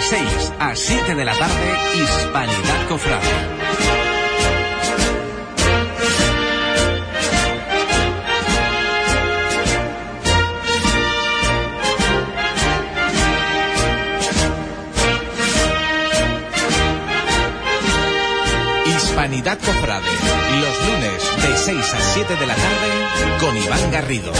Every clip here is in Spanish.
De 6 a 7 de la tarde, Hispanidad Cofrade. Hispanidad Cofrade, los lunes de 6 a 7 de la tarde con Iván Garrido.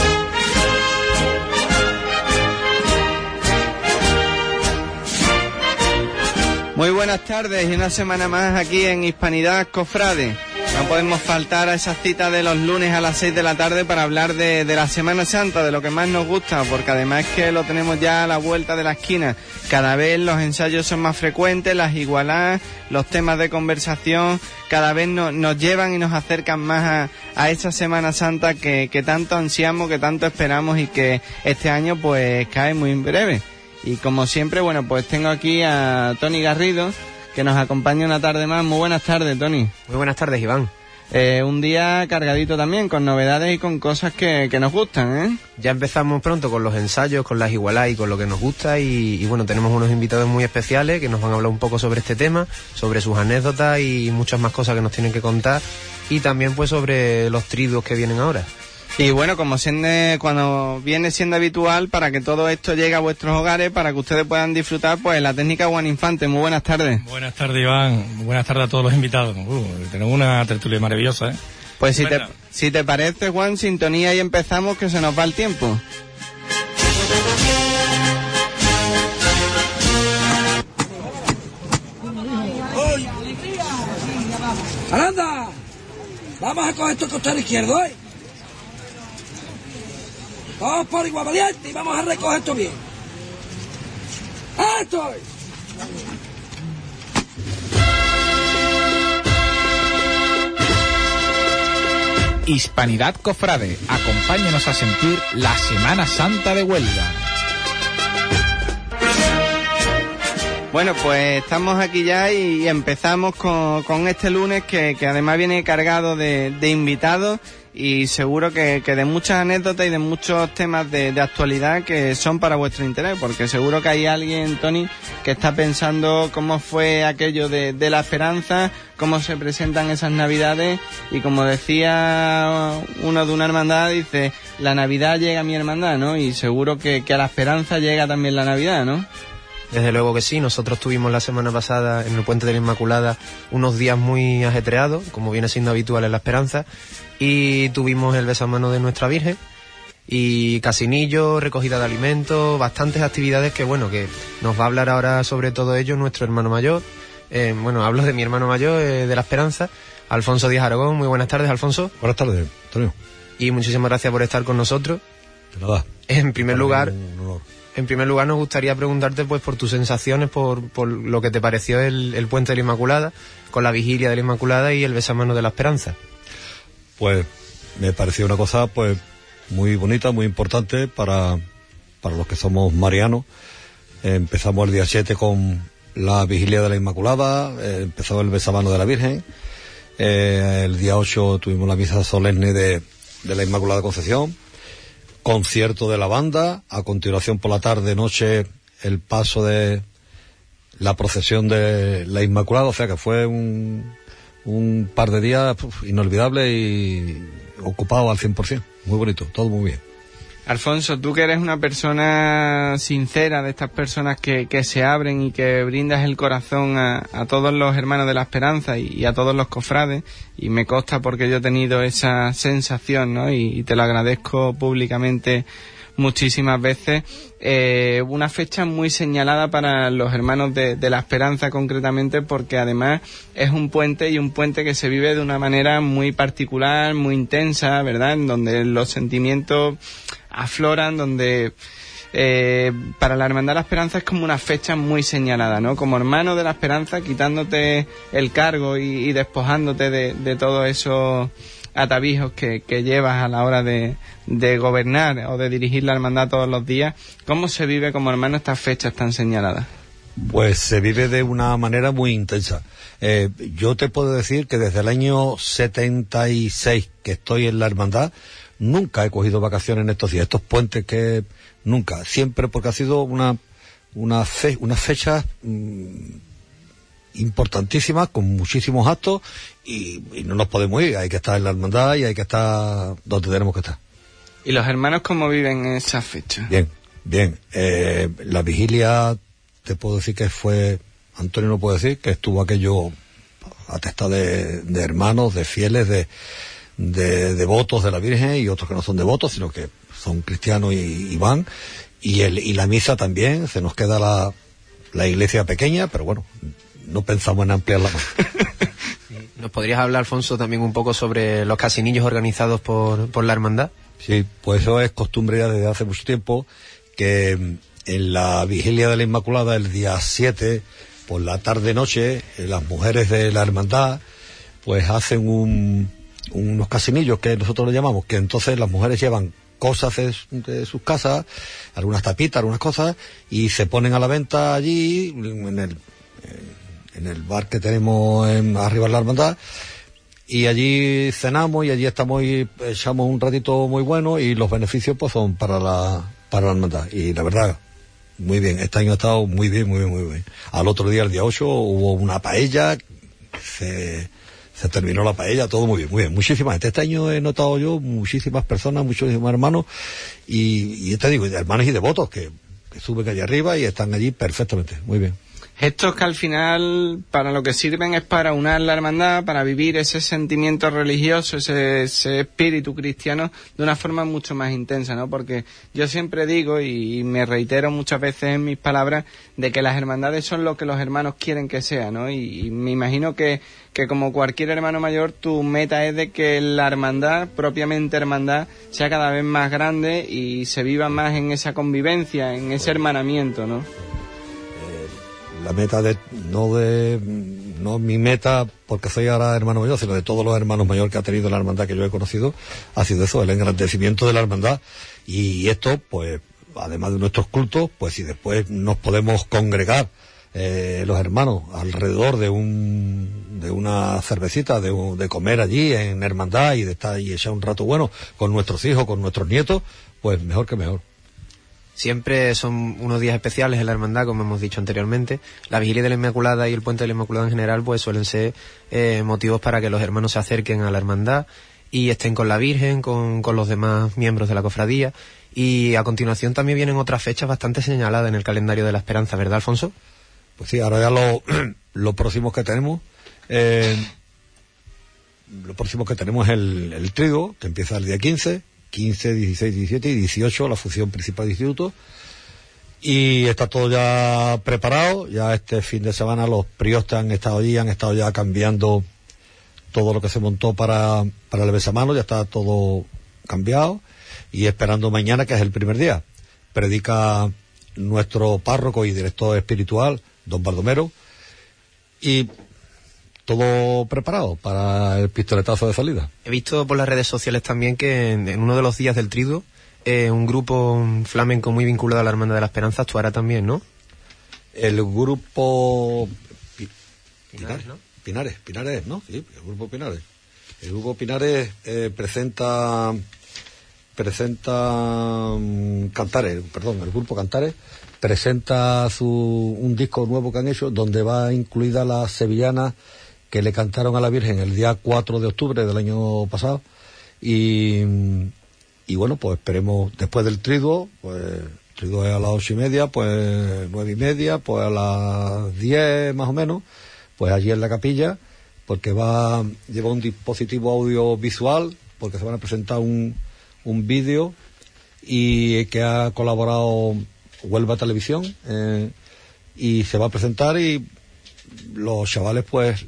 Muy buenas tardes y una semana más aquí en Hispanidad Cofrade. No podemos faltar a esa cita de los lunes a las 6 de la tarde para hablar de, la Semana Santa, de lo que más nos gusta, porque además que lo tenemos ya a la vuelta de la esquina. Cada vez los ensayos son más frecuentes, las igualadas, los temas de conversación, cada vez nos llevan y nos acercan más a, esa Semana Santa que, que tanto ansiamos, que tanto esperamos y que este año pues cae muy breve. Y como siempre, bueno, pues tengo aquí a Tony Garrido, que nos acompaña una tarde más. Muy buenas tardes, Tony. Muy buenas tardes, Iván. Eh, un día cargadito también, con novedades y con cosas que, nos gustan, ¿eh? Ya empezamos pronto con los ensayos, con las igualadas y con lo que nos gusta y, bueno, tenemos unos invitados muy especiales que nos van a hablar un poco sobre este tema, sobre sus anécdotas y muchas más cosas que nos tienen que contar y también pues sobre los triduos que vienen ahora. Y bueno, como siendo, cuando viene siendo habitual, para que todo esto llegue a vuestros hogares, para que ustedes puedan disfrutar, pues la técnica Juan Infante. Muy buenas tardes. Buenas tardes, Iván. Buenas tardes a todos los invitados. Uh, tenemos una tertulia maravillosa, ¿eh? Pues si te, si te parece, Juan, sintonía y empezamos, que se nos va el tiempo. ¡Aranda! Vamos a coger tu costado izquierdo, ¿eh? Vamos por igual valiente y vamos a recoger esto bien. ¡Esto Hispanidad Cofrade, acompáñenos a sentir la Semana Santa de Huelga. Bueno, pues estamos aquí ya y empezamos con, este lunes que, además viene cargado de, de invitados y seguro que, de muchas anécdotas y de muchos temas de, actualidad que son para vuestro interés, porque seguro que hay alguien, Tony, que está pensando cómo fue aquello de, la esperanza, cómo se presentan esas navidades y como decía uno de una hermandad, dice, la Navidad llega a mi hermandad, ¿no? Y seguro que, que a la esperanza llega también la Navidad, ¿no? Desde luego que sí, nosotros tuvimos la semana pasada en el Puente de la Inmaculada unos días muy ajetreados, como viene siendo habitual en la Esperanza, y tuvimos el besamano de nuestra Virgen y casinillo, recogida de alimentos, bastantes actividades que bueno, que nos va a hablar ahora sobre todo ello nuestro hermano mayor. Eh, bueno, hablo de mi hermano mayor, eh, de la Esperanza, Alfonso Díaz Aragón. Muy buenas tardes, Alfonso. Buenas tardes, Antonio. Y muchísimas gracias por estar con nosotros. De nada. En primer lugar, en primer lugar nos gustaría preguntarte pues por tus sensaciones, por, por lo que te pareció el, el puente de la Inmaculada, con la vigilia de la Inmaculada y el besamano de la Esperanza pues me pareció una cosa pues muy bonita, muy importante para, para los que somos marianos. empezamos el día 7 con la vigilia de la Inmaculada, eh, empezó el besabano de la Virgen, eh, el día 8 tuvimos la misa solemne de, de la Inmaculada Concepción, concierto de la banda, a continuación por la tarde, noche, el paso de la procesión de la Inmaculada, o sea que fue un, un par de días inolvidable y ocupado al 100%. Muy bonito, todo muy bien. Alfonso, tú que eres una persona sincera, de estas personas que, que se abren y que brindas el corazón a, a todos los hermanos de la esperanza y, a todos los cofrades, y me consta porque yo he tenido esa sensación, ¿no? y te lo agradezco públicamente muchísimas veces. Eh, una fecha muy señalada para los hermanos de, la esperanza concretamente porque además es un puente y un puente que se vive de una manera muy particular, muy intensa, ¿verdad? En donde los sentimientos afloran, donde... Eh, para la Hermandad de la Esperanza es como una fecha muy señalada, ¿no? Como hermano de la Esperanza, quitándote el cargo y, despojándote de, de todo eso atavijos que, que llevas a la hora de, de, gobernar o de dirigir la hermandad todos los días, ¿cómo se vive como hermano estas fechas tan señaladas? Pues se vive de una manera muy intensa. Eh, yo te puedo decir que desde el año 76 que estoy en la hermandad, nunca he cogido vacaciones en estos días, estos puentes que nunca, siempre porque ha sido una unas, fe- unas fechas mm, importantísimas, con muchísimos actos, y, y no nos podemos ir, hay que estar en la hermandad y hay que estar donde tenemos que estar. ¿Y los hermanos cómo viven esa fecha? Bien, bien. Eh, la vigilia, te puedo decir que fue, Antonio no puede decir, que estuvo aquello atestado de, de hermanos, de fieles, de, de devotos de la Virgen y otros que no son devotos, sino que son cristianos y, y van. Y, el, y la misa también, se nos queda la, la iglesia pequeña, pero bueno, no pensamos en ampliarla más. ¿Nos podrías hablar, Alfonso, también un poco sobre los casinillos organizados por, por la hermandad? Sí, pues eso es costumbre ya desde hace mucho tiempo, que mm, en la vigilia de la Inmaculada, el día 7, por la tarde-noche, eh, las mujeres de la hermandad, pues hacen un, unos casinillos que nosotros le llamamos, que entonces las mujeres llevan cosas de, de sus casas, algunas tapitas, algunas cosas, y se ponen a la venta allí, en el, en el bar que tenemos en, arriba en la hermandad, y allí cenamos y allí estamos y echamos un ratito muy bueno y los beneficios pues son para la para la hermandad. Y la verdad muy bien. Este año ha estado muy bien muy bien muy bien. Al otro día el día 8 hubo una paella se se terminó la paella todo muy bien muy bien. Muchísimas gente. Este año he notado yo muchísimas personas muchísimos hermanos y, y te digo hermanos y devotos que, que suben allí arriba y están allí perfectamente. Muy bien Estos que al final para lo que sirven es para unar la hermandad, para vivir ese sentimiento religioso, ese, ese espíritu cristiano de una forma mucho más intensa, ¿no? Porque yo siempre digo y me reitero muchas veces en mis palabras de que las hermandades son lo que los hermanos quieren que sea, ¿no? Y, y me imagino que, que como cualquier hermano mayor tu meta es de que la hermandad, propiamente hermandad, sea cada vez más grande y se viva más en esa convivencia, en ese hermanamiento, ¿no? La meta de no de no mi meta porque soy ahora hermano mayor sino de todos los hermanos mayores que ha tenido la hermandad que yo he conocido ha sido eso el engrandecimiento de la hermandad. Y esto pues además de nuestros cultos pues si después nos podemos congregar eh, los hermanos alrededor de un de una cervecita de, de comer allí en hermandad y de estar y echar un rato bueno con nuestros hijos con nuestros nietos pues mejor que mejor Siempre son unos días especiales en la hermandad, como hemos dicho anteriormente. La vigilia de la Inmaculada y el puente de la Inmaculada en general, pues suelen ser eh, motivos para que los hermanos se acerquen a la hermandad y estén con la Virgen, con, con los demás miembros de la cofradía. Y a continuación también vienen otras fechas bastante señaladas en el calendario de la Esperanza, ¿verdad, Alfonso? Pues sí, ahora ya lo, lo próximo que tenemos, eh, lo que tenemos es el, el trigo, que empieza el día 15, 15, 16, 17 y 18, la función principal de instituto. Y está todo ya preparado, ya este fin de semana los priostes han estado allí, han estado ya cambiando todo lo que se montó para, para el besamano, ya está todo cambiado y esperando mañana que es el primer día. Predica nuestro párroco y director espiritual, don Baldomero, y todo preparado para el pistoletazo de salida. He visto por las redes sociales también que en, en uno de los días del triduo, eh, un grupo flamenco muy vinculado a la Hermandad de la Esperanza actuará también, ¿no? El grupo Pi- Pinares, Pinares, ¿no? Pinares, Pinares, ¿no? Sí, el grupo Pinares. El grupo Pinares eh, presenta presenta mm, Cantares, perdón, el grupo Cantares presenta su un disco nuevo que han hecho donde va incluida la sevillana que le cantaron a la Virgen el día 4 de octubre del año pasado. Y y bueno, pues esperemos después del triduo, pues triduo es a las ocho y media, pues nueve y media, pues a las diez más o menos, pues allí en la capilla, porque va, lleva un dispositivo audiovisual, porque se van a presentar un, un vídeo y que ha colaborado Huelva Televisión eh, y se va a presentar y los chavales pues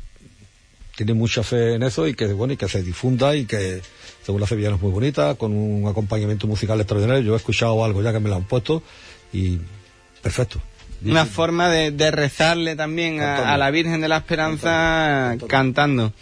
tienen mucha fe en eso y que bueno y que se difunda y que según la sevillana es muy bonita con un acompañamiento musical extraordinario. Yo he escuchado algo ya que me lo han puesto y perfecto. Una forma de, de rezarle también a la Virgen de la Esperanza cantando.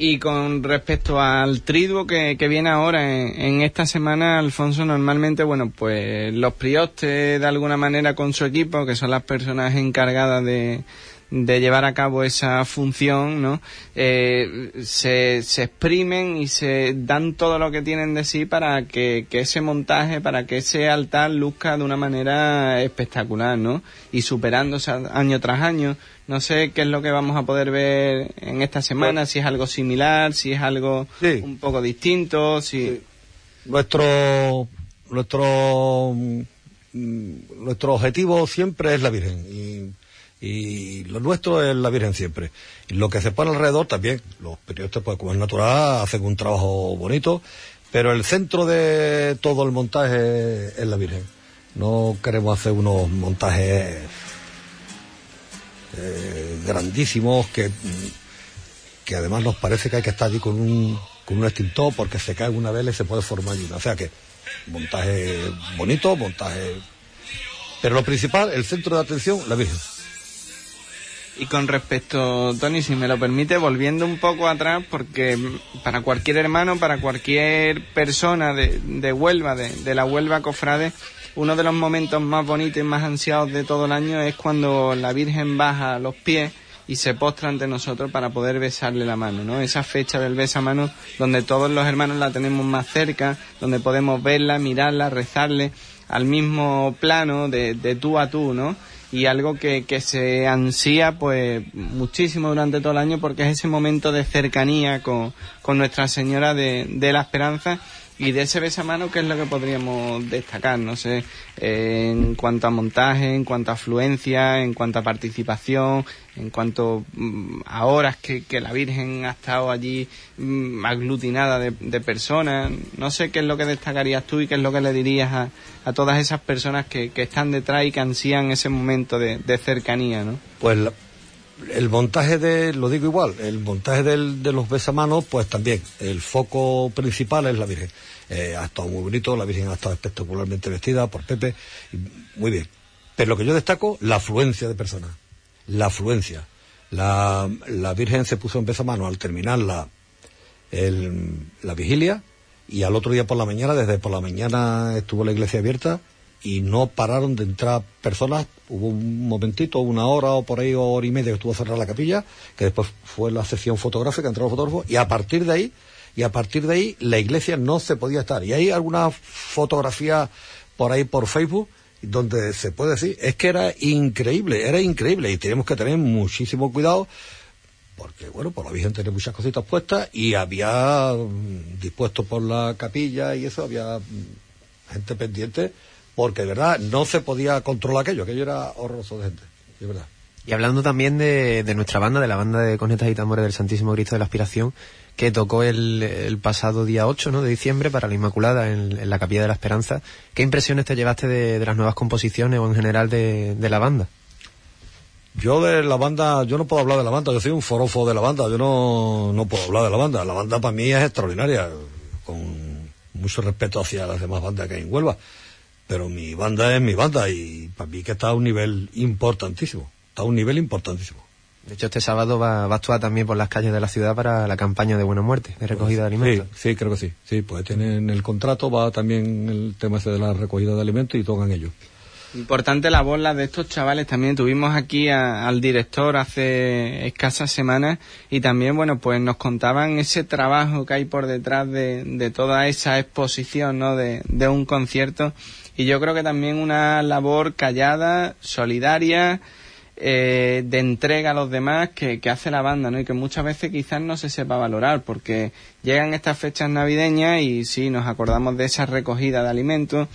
Y con respecto al triduo que, que viene ahora en, en esta semana, Alfonso, normalmente, bueno, pues los priostes de alguna manera con su equipo, que son las personas encargadas de, de llevar a cabo esa función, ¿no? Eh, se, se exprimen y se dan todo lo que tienen de sí para que, que ese montaje, para que ese altar luzca de una manera espectacular, ¿no? Y superándose año tras año. No sé qué es lo que vamos a poder ver en esta semana, si es algo similar, si es algo Sí. un poco distinto, si... Nuestro, nuestro, mm, nuestro objetivo siempre es la Virgen y, lo nuestro es la Virgen siempre. Y lo que se pone alrededor también, los periodistas, pues como es natural, hacen un trabajo bonito, pero el centro de todo el montaje es la Virgen. No queremos hacer unos montajes eh, grandísimos que, que además nos parece que hay que estar allí con un, con un extintor porque se cae una vela y se puede formar una. O sea que montaje bonito, montaje... Pero lo principal, el centro de atención, la Virgen. Y con respecto, Tony, si me lo permite, volviendo un poco atrás, porque para cualquier hermano, para cualquier persona de, de Huelva, de, de la Huelva Cofrade, uno de los momentos más bonitos y más ansiados de todo el año es cuando la Virgen baja los pies y se postra ante nosotros para poder besarle la mano, ¿no? Esa fecha del besamano donde todos los hermanos la tenemos más cerca, donde podemos verla, mirarla, rezarle al mismo plano de, de tú a tú, ¿no? Y algo que, que se ansía pues muchísimo durante todo el año porque es ese momento de cercanía con, con Nuestra Señora de, de la Esperanza y de ese besamano que es lo que podríamos destacar, no sé, eh, en cuanto a montaje, en cuanto a afluencia, en cuanto a participación, en cuanto mm, a horas que, que la Virgen ha estado allí mm, aglutinada de, de personas, no sé qué es lo que destacarías tú y qué es lo que le dirías a, a todas esas personas que, que están detrás y que ansían ese momento de, de cercanía, ¿no? Pues el montaje de, lo digo igual, el montaje del- de los besamanos, pues también, el foco principal es la Virgen. Eh, ha estado muy bonito, la Virgen ha estado espectacularmente vestida por Pepe, muy bien. Pero lo que yo destaco, la afluencia de personas. La afluencia. La, la Virgen se puso en besamanos al terminar la, la vigilia y al otro día por la mañana, desde por la mañana estuvo la iglesia abierta y no pararon de entrar personas. Hubo un momentito, una hora o por ahí, o hora y media que estuvo cerrada la capilla, que después fue la sesión fotográfica, entraron fotógrafos y a partir de ahí, y a partir de ahí la iglesia no se podía estar. Y hay alguna fotografía por ahí por Facebook donde se puede decir, es que era increíble, era increíble y tenemos que tener muchísimo cuidado porque bueno, por la Virgen tenía muchas cositas puestas y había mm, dispuesto por la capilla y eso, había mm, gente pendiente, porque de verdad no se podía controlar aquello, aquello era horroroso de gente, de verdad. Y hablando también de, de nuestra banda, de la banda de cornetas y tambores del Santísimo Cristo de la Aspiración, que tocó el, el pasado día 8 ¿no? de diciembre para la Inmaculada en, en la Capilla de la Esperanza. ¿Qué impresiones te llevaste de, de las nuevas composiciones o en general de, de la banda? Yo de la banda, yo no puedo hablar de la banda, yo soy un forofo de la banda, yo no, no puedo hablar de la banda. La banda para mí es extraordinaria, con mucho respeto hacia las demás bandas que hay en Huelva. Pero mi banda es mi banda y para mí que está a un nivel importantísimo, está a un nivel importantísimo. De hecho, este sábado va, va a actuar también por las calles de la ciudad para la campaña de Buena Muerte, de recogida de alimentos. Sí, sí, creo que sí. Sí, pues tienen el contrato, va también el tema ese de la recogida de alimentos y tocan ellos. Importante la voz la de estos chavales. También tuvimos aquí a- al director hace escasas semanas y también, bueno, pues nos contaban ese trabajo que hay por detrás de, de toda esa exposición, ¿no? De, de un concierto. Y yo creo que también una labor callada, solidaria, eh, de entrega a los demás que, que hace la banda, ¿no? Y que muchas veces quizás no se sepa valorar porque llegan estas fechas navideñas y sí, nos acordamos de esa recogida de alimentos,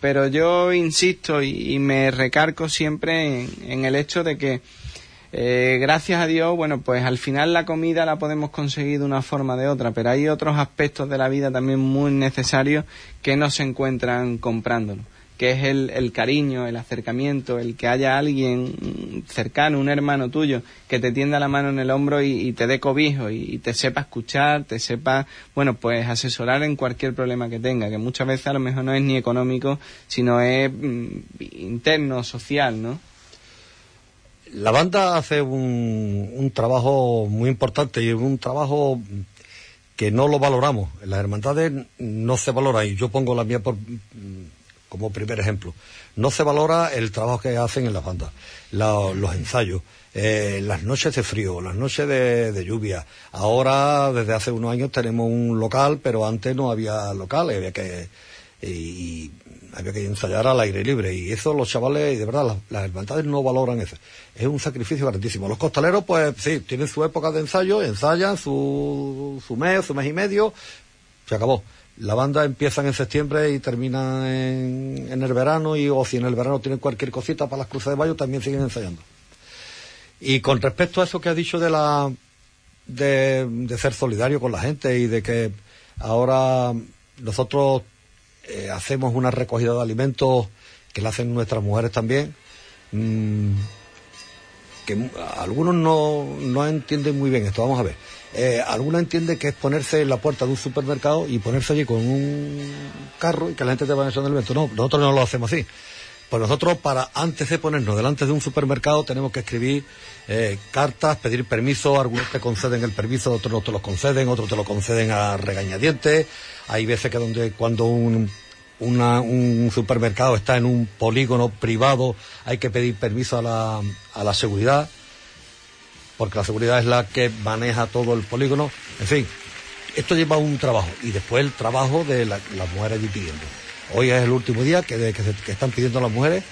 pero yo insisto y, me recargo siempre en el hecho de que eh, gracias a Dios, bueno, pues al final la comida la podemos conseguir de una forma o de otra, pero hay otros aspectos de la vida también muy necesarios que no se encuentran comprándolo, que es el, el cariño, el acercamiento, el que haya alguien cercano, un hermano tuyo, que te tienda la mano en el hombro y, te dé cobijo y, y te sepa escuchar, te sepa, bueno, pues asesorar en cualquier problema que tenga, que muchas veces a lo mejor no es ni económico, sino es mm, interno, social, ¿no? La banda hace un, un trabajo muy importante y un trabajo que no lo valoramos. Las hermandades no se valora y yo pongo la mía por, como primer ejemplo. No se valora el trabajo que hacen en las bandas, los ensayos, eh, las noches de frío, las noches de, de lluvia. Ahora, desde hace unos años, tenemos un local, pero antes no había local, había que, y había que ensayar al aire libre. Y eso los chavales, de verdad, las, las hermandades no valoran eso. Es un sacrificio grandísimo. Los costaleros, pues sí, tienen su época de ensayo, ensayan su, su mes, su mes y medio, se acabó. La banda empieza en septiembre y termina en, en el verano, y o si en el verano tienen cualquier cosita para las cruces de mayo, también siguen ensayando. Y con respecto a eso que ha dicho de la de, de ser solidario con la gente y de que ahora nosotros eh, hacemos una recogida de alimentos que la hacen nuestras mujeres también, mm, que algunos no, no entienden muy bien esto. Vamos a ver. Eh, algunos entienden que es ponerse en la puerta de un supermercado y ponerse allí con un carro y que la gente te vaya echando el evento. No, nosotros no lo hacemos así. Pues nosotros, para antes de ponernos delante de un supermercado, tenemos que escribir eh, cartas, pedir permiso. Algunos te conceden el permiso, otros no te lo conceden, otros te lo conceden a regañadientes. Hay veces que donde cuando un, una- un supermercado está en un polígono privado, hay que pedir permiso a la, a la seguridad, porque la seguridad es la que maneja todo el polígono. En fin, esto lleva un trabajo y después el trabajo de la- las mujeres allí pidiendo. Hoy es el último día que, se- están pidiendo las mujeres.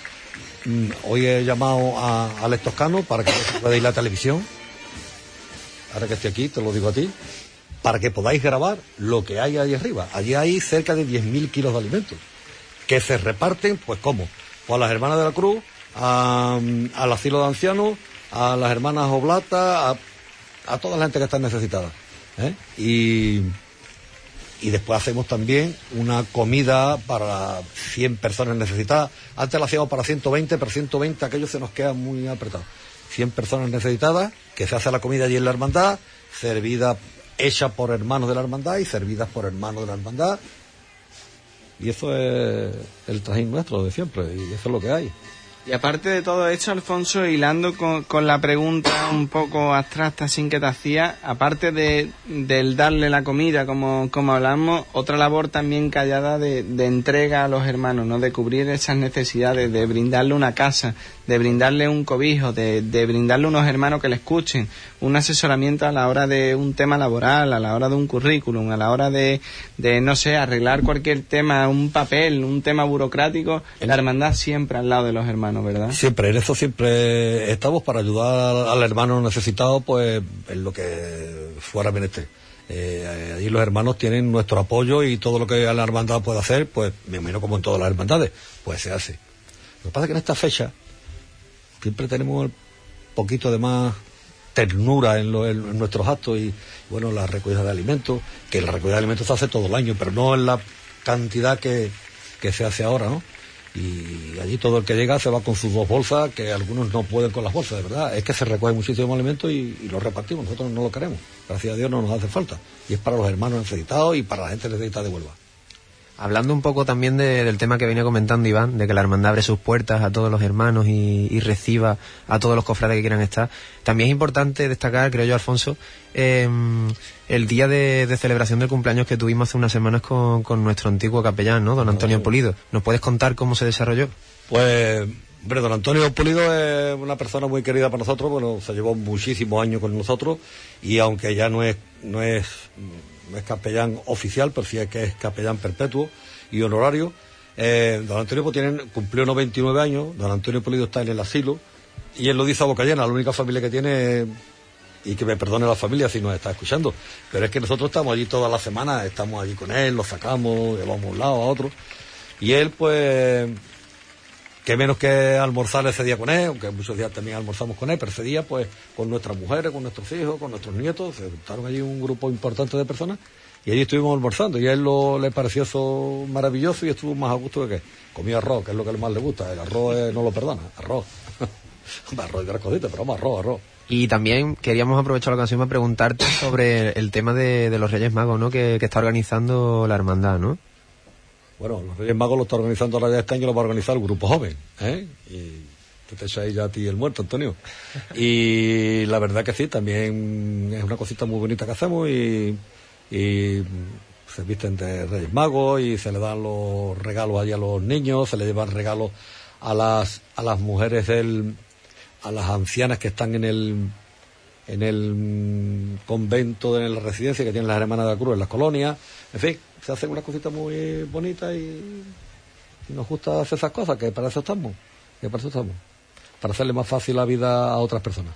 Mm, Hoy he llamado a Alex Toscano para que a la televisión. Ahora que estoy aquí, te lo digo a ti. Para que podáis grabar lo que hay ahí arriba. Allí hay cerca de 10.000 kilos de alimentos. Que se reparten, pues ¿cómo? Pues a las hermanas de la Cruz, a, al asilo de ancianos, a las hermanas Oblata, a, a toda la gente que está necesitada. ¿eh? Y, y después hacemos también una comida para 100 personas necesitadas. Antes la hacíamos para 120, pero 120 aquello se nos queda muy apretado. 100 personas necesitadas, que se hace la comida allí en la hermandad, servida, hecha por hermanos de la hermandad y servidas por hermanos de la hermandad. Y eso es el trajín nuestro de siempre, y eso es lo que hay. Y aparte de todo esto, Alfonso, hilando con, con la pregunta un poco abstracta sin que te hacía, aparte de, del darle la comida, como, como hablamos, otra labor también callada de, de entrega a los hermanos, ¿no? De cubrir esas necesidades, de brindarle una casa, de brindarle un cobijo, de, de brindarle unos hermanos que le escuchen, un asesoramiento a la hora de un tema laboral, a la hora de un currículum, a la hora de, de no sé, arreglar cualquier tema, un papel, un tema burocrático, la hermandad siempre al lado de los hermanos, Siempre, en eso siempre estamos para ayudar al, hermano necesitado, pues en lo que fuera menester. Eh, allí los hermanos tienen nuestro apoyo y todo lo que la hermandad puede hacer, pues me imagino como en todas las hermandades, pues se hace. Lo que pasa es que en esta fecha siempre tenemos un poquito de más ternura en, lo- en nuestros actos y bueno, la recogida de alimentos, que la recogida de alimentos se hace todo el año, pero no en la cantidad que, que se hace ahora, ¿no? Y allí todo el que llega se va con sus dos bolsas, que algunos no pueden con las bolsas, de verdad. Es que se recoge muchísimo alimento y, y lo repartimos. Nosotros no lo queremos. Gracias a Dios no nos hace falta. Y es para los hermanos necesitados y para la gente necesitada de Huelva. Hablando un poco también de- del tema que venía comentando Iván, de que la hermandad abre sus puertas a todos los hermanos y, y reciba a todos los cofrades que quieran estar, también es importante destacar, creo yo, Alfonso, eh, el día de, de celebración del cumpleaños que tuvimos hace unas semanas con, con nuestro antiguo capellán, ¿no? Don Antonio Polido. ¿Nos puedes contar cómo se desarrolló? Pues, hombre, don Antonio Pulido es una persona muy querida para nosotros, bueno, se llevó muchísimos años con nosotros y aunque ya no es, no es, no es capellán oficial, pero sí es que es capellán perpetuo y honorario, eh, don Antonio pues, tiene, cumplió 99 años, don Antonio Pulido está en el asilo y él lo dice a boca llena, la única familia que tiene y que me perdone la familia si nos está escuchando. Pero es que nosotros estamos allí todas las semanas, estamos allí con él, lo sacamos, llevamos a un lado a otro. Y él, pues, que menos que almorzar ese día con él, aunque muchos días también almorzamos con él, pero ese día, pues, con nuestras mujeres, con nuestros hijos, con nuestros nietos, se juntaron allí un grupo importante de personas y allí estuvimos almorzando. Y a él lo, le pareció eso maravilloso y estuvo más a gusto de que comía arroz, que es lo que más le gusta. El arroz no lo perdona, arroz. arroz y otras cositas, pero vamos, arroz, arroz. Y también queríamos aprovechar la ocasión para preguntarte sobre el tema de, los Reyes Magos, ¿no? Que está organizando la hermandad, ¿no? Bueno, los Reyes Magos lo está organizando ahora ya este año, lo va a organizar el Grupo Joven, ¿eh? Y tú te echas ya a ti el muerto, Antonio. Y la verdad que sí, también es una cosita muy bonita que hacemos y, se visten de Reyes Magos y se le dan los regalos allí a los niños, se le llevan regalos a las, a las mujeres del, a las ancianas que están en el, en el convento, de la residencia que tienen las hermanas de la Cruz en las colonias. En fin, se hacen unas cositas muy bonitas y, y nos gusta hacer esas cosas, que para eso estamos, que para eso estamos, para hacerle más fácil la vida a otras personas.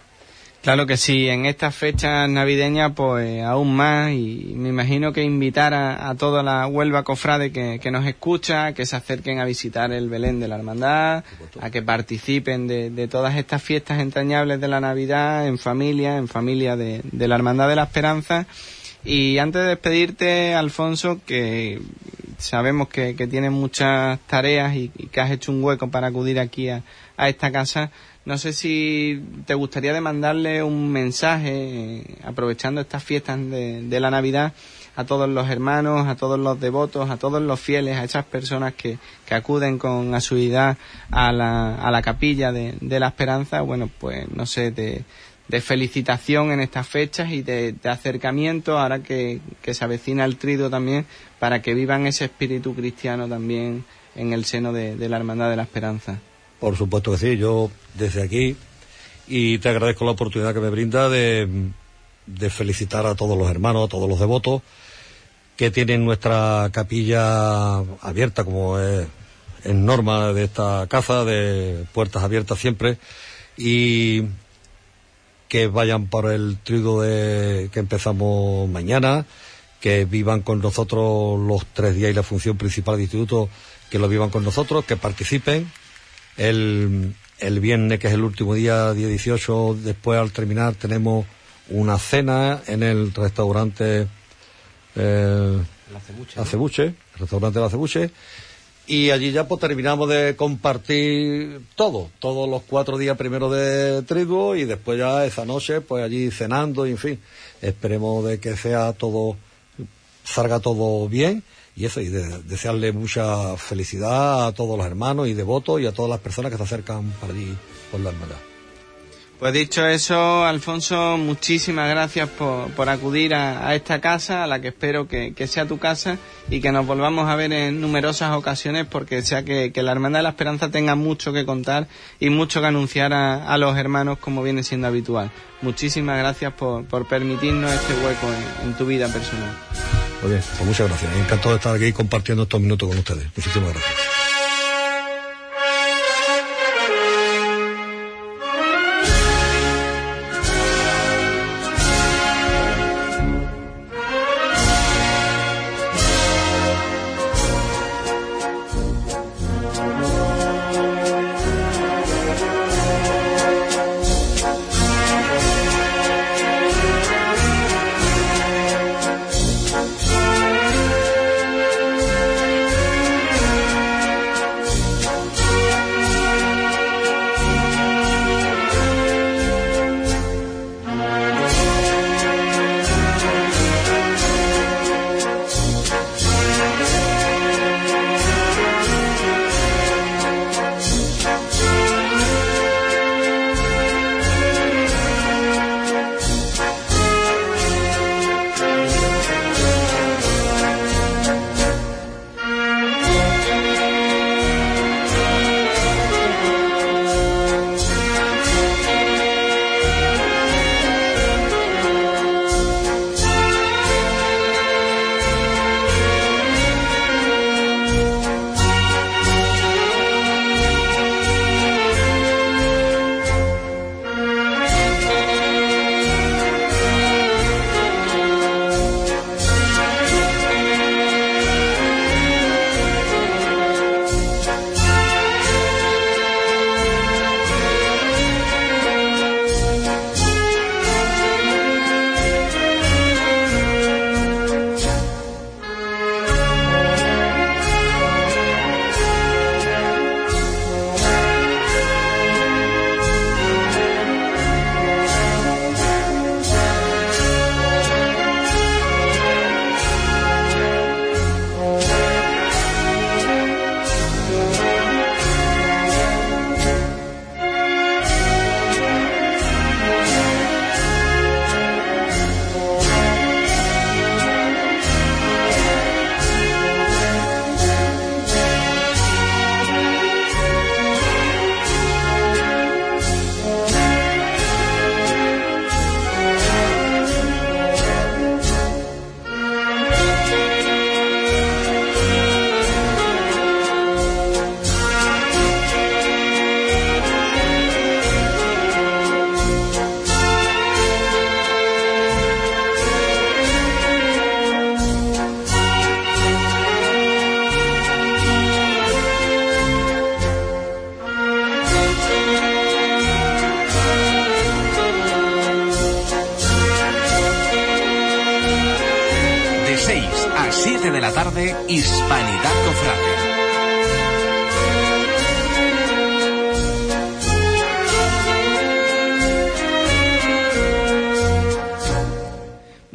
Claro que sí, en estas fechas navideñas pues aún más y me imagino que invitar a, a toda la Huelva cofrade que, que, nos escucha, que se acerquen a visitar el Belén de la Hermandad, a que participen de, de todas estas fiestas entrañables de la Navidad en familia, en familia de, de la Hermandad de la Esperanza. Y antes de despedirte, Alfonso, que sabemos que, que tienes muchas tareas y, que has hecho un hueco para acudir aquí a, a esta casa, no sé si te gustaría demandarle un mensaje, eh, aprovechando estas fiestas de, de, la Navidad, a todos los hermanos, a todos los devotos, a todos los fieles, a esas personas que, que acuden con asiduidad a la, a la capilla de, de, la esperanza, bueno, pues no sé, de, de felicitación en estas fechas y de, acercamiento ahora que, se avecina el trido también para que vivan ese espíritu cristiano también en el seno de, la Hermandad de la Esperanza. Por supuesto que sí, yo desde aquí y te agradezco la oportunidad que me brinda de, de felicitar a todos los hermanos, a todos los devotos que tienen nuestra capilla abierta como es en norma de esta casa, de puertas abiertas siempre y que vayan por el trigo de, que empezamos mañana, que vivan con nosotros los tres días y la función principal del instituto, que lo vivan con nosotros, que participen. El, el viernes, que es el último día, día 18, después al terminar tenemos una cena en el restaurante eh, La Cebuche, La Cebuche, el restaurante La Cebuche, y allí ya pues terminamos de compartir todo, todos los cuatro días primero de triduo y después ya esa noche pues allí cenando y en fin, esperemos de que sea todo, salga todo bien y eso, y de, desearle mucha felicidad a todos los hermanos y devotos y a todas las personas que se acercan para allí por la hermandad. Pues dicho eso, Alfonso, muchísimas gracias por, por acudir a, esta casa, a la que espero que, que, sea tu casa y que nos volvamos a ver en numerosas ocasiones porque sea que, que la Hermandad de la Esperanza tenga mucho que contar y mucho que anunciar a, a los hermanos como viene siendo habitual. Muchísimas gracias por, por permitirnos este hueco en, en tu vida personal. Muy bien, pues muchas gracias. Encantado de estar aquí compartiendo estos minutos con ustedes. Muchísimas gracias.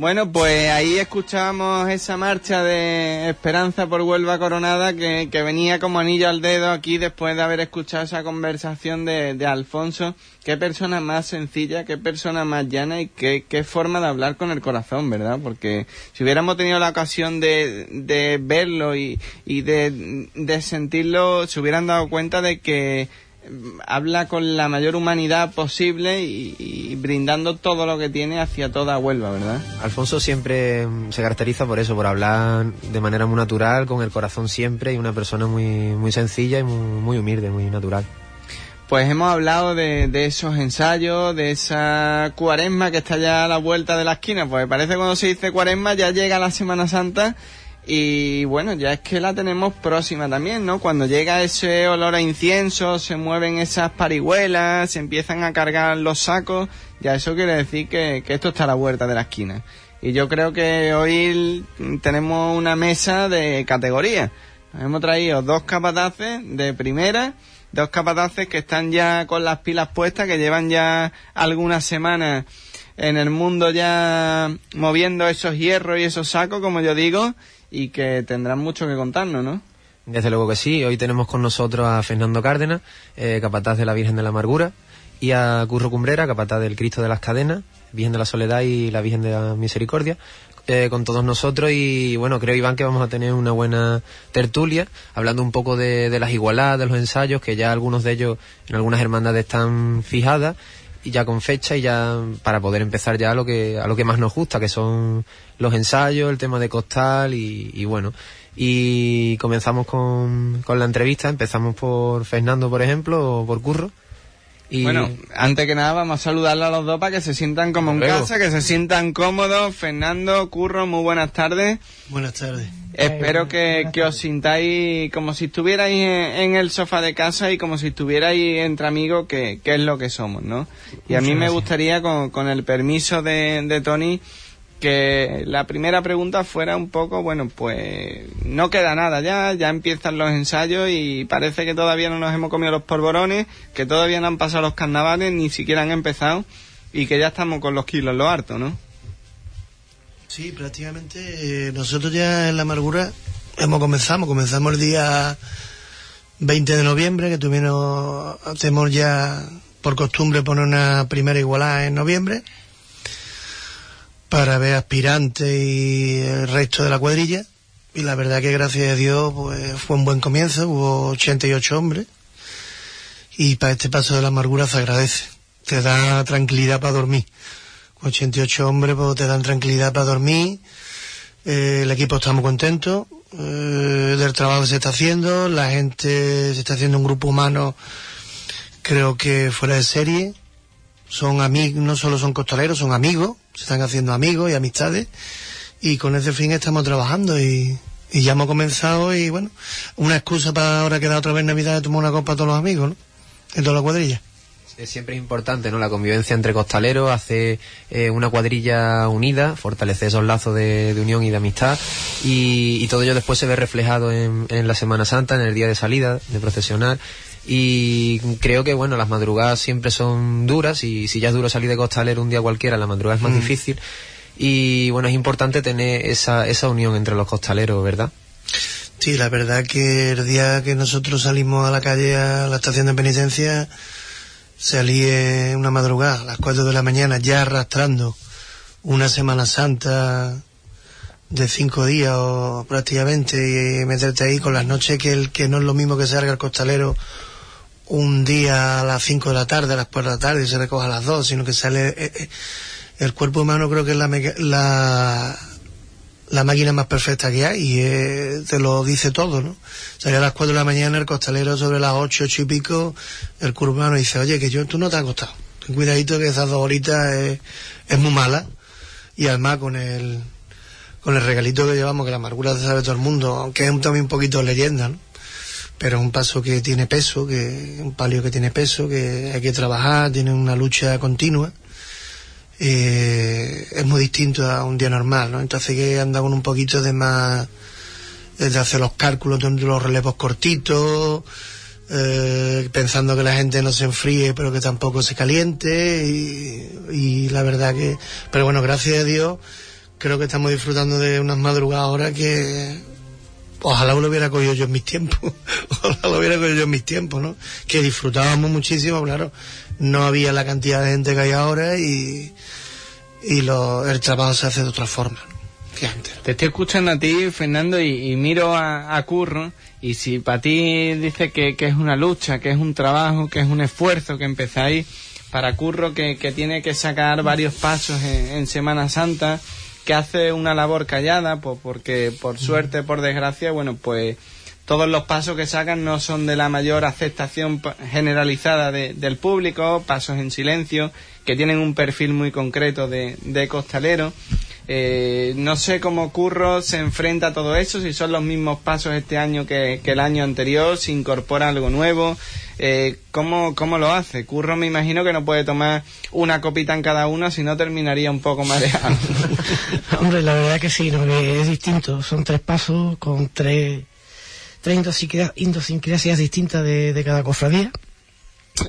Bueno, pues ahí escuchábamos esa marcha de Esperanza por Huelva Coronada que, que, venía como anillo al dedo aquí después de haber escuchado esa conversación de, de Alfonso. Qué persona más sencilla, qué persona más llana y qué, qué, forma de hablar con el corazón, ¿verdad? Porque si hubiéramos tenido la ocasión de, de verlo y, y de, de sentirlo, se hubieran dado cuenta de que habla con la mayor humanidad posible y, brindando todo lo que tiene hacia toda Huelva, ¿verdad? Alfonso siempre mm, se caracteriza por eso, por hablar de manera muy natural, con el corazón siempre y una persona muy, muy sencilla y muy, humilde, muy natural. Pues hemos hablado de, de, esos ensayos, de esa cuaresma que está ya a la vuelta de la esquina. Pues parece cuando se dice cuaresma ya llega la Semana Santa y bueno, ya es que la tenemos próxima también, ¿no? Cuando llega ese olor a incienso, se mueven esas parihuelas, se empiezan a cargar los sacos, ya eso quiere decir que, esto está a la vuelta de la esquina. Y yo creo que hoy tenemos una mesa de categoría. Hemos traído dos capataces de primera, dos capataces que están ya con las pilas puestas, que llevan ya algunas semanas en el mundo ya moviendo esos hierros y esos sacos, como yo digo, y que tendrán mucho que contarnos, ¿no? Desde luego que sí. Hoy tenemos con nosotros a Fernando Cárdenas, eh, capataz de la Virgen de la Amargura, y a Curro Cumbrera, capataz del Cristo de las Cadenas, Virgen de la Soledad y la Virgen de la Misericordia, eh, con todos nosotros. Y bueno, creo, Iván, que vamos a tener una buena tertulia, hablando un poco de, de las igualadas, de los ensayos, que ya algunos de ellos en algunas hermandades están fijadas y ya con fecha y ya para poder empezar ya a lo que a lo que más nos gusta que son los ensayos el tema de costal y, bueno. Y comenzamos con, con la entrevista empezamos por Fernando por ejemplo o por Curro y... Bueno, antes que nada vamos a saludarle a los dos para que se sientan como en casa, que se sientan cómodos. Fernando, Curro, muy buenas tardes. Buenas tardes. Espero que, que, os sintáis como si estuvierais en, el sofá de casa y como si estuvierais entre amigos, que, que es lo que somos, ¿no? Y a mí me gustaría, con, con el permiso de, de Tony, que la primera pregunta fuera un poco, bueno, pues no queda nada ya, ya empiezan los ensayos y parece que todavía no nos hemos comido los polvorones, que todavía no han pasado los carnavales, ni siquiera han empezado y que ya estamos con los kilos lo harto, ¿no? Sí, prácticamente eh, nosotros ya en la amargura hemos comenzado, comenzamos el día 20 de noviembre, que tuvimos, hacemos ya por costumbre poner una primera igualada en noviembre para ver aspirantes y el resto de la cuadrilla. Y la verdad que gracias a Dios pues, fue un buen comienzo, hubo 88 hombres. Y para este paso de la amargura se agradece. Te da tranquilidad para dormir. 88 hombres pues, te dan tranquilidad para dormir. Eh, el equipo está muy contento eh, del trabajo que se está haciendo. La gente se está haciendo un grupo humano, creo que fuera de serie. Son amigos, no solo son costaleros, son amigos se están haciendo amigos y amistades y con ese fin estamos trabajando y, ya hemos comenzado y bueno, una excusa para ahora quedar otra vez Navidad de tomar una copa a todos los amigos, ¿no? En toda la cuadrilla. siempre es importante, ¿no? La convivencia entre costaleros, hace eh, una cuadrilla unida, fortalece esos lazos de, unión y de amistad y, todo ello después se ve reflejado en, en, la Semana Santa, en el día de salida, de procesionar y creo que bueno las madrugadas siempre son duras y si ya es duro salir de costalero un día cualquiera la madrugada es más mm. difícil y bueno es importante tener esa, esa unión entre los costaleros verdad sí la verdad que el día que nosotros salimos a la calle a la estación de penitencia salí en una madrugada a las 4 de la mañana ya arrastrando una Semana Santa de cinco días o prácticamente y meterte ahí con las noches que el que no es lo mismo que salga el costalero un día a las 5 de la tarde, a las 4 de la tarde y se recoge a las 2, sino que sale... Eh, eh, el cuerpo humano creo que es la, la, la máquina más perfecta que hay y eh, te lo dice todo, ¿no? Sale a las 4 de la mañana el costalero sobre las 8, 8 y pico, el cuerpo humano dice, oye, que yo, tú no te has acostado. Ten cuidadito que esas dos horitas es, muy mala. Y además con el, con el regalito que llevamos, que la amargura se sabe todo el mundo, aunque es también un poquito leyenda, ¿no? Pero es un paso que tiene peso, que un palio que tiene peso, que hay que trabajar, tiene una lucha continua. Eh, es muy distinto a un día normal, ¿no? Entonces que andar con un poquito de más de hacer los cálculos de los relevos cortitos, eh, pensando que la gente no se enfríe pero que tampoco se caliente y la verdad que pero bueno gracias a Dios creo que estamos disfrutando de unas madrugadas ahora que ojalá lo hubiera cogido yo en mis tiempos. Ojalá lo hubiera cogido yo en mis tiempos ¿no? que disfrutábamos muchísimo claro. No había la cantidad de gente que hay ahora y, y lo, el trabajo se hace de otra forma que antes. Te estoy escuchando a ti, Fernando, y, y miro a, a Curro, y si para ti dice que, que es una lucha, que es un trabajo, que es un esfuerzo que empezáis, para Curro que, que tiene que sacar varios pasos en, en Semana Santa, que hace una labor callada, pues porque por suerte, por desgracia, bueno, pues todos los pasos que sacan no son de la mayor aceptación generalizada de- del público, pasos en silencio, que tienen un perfil muy concreto de, de costalero. Eh, no sé cómo Curro se enfrenta a todo eso, si son los mismos pasos este año que, que el año anterior, si incorpora algo nuevo. Eh, ¿cómo, ¿Cómo lo hace? Curro me imagino que no puede tomar una copita en cada uno, si no terminaría un poco mareado. Hombre, la verdad que sí, ¿no? que es distinto. Son tres pasos con tres, tres idiosincra- idiosincrasias distintas de, de cada cofradía.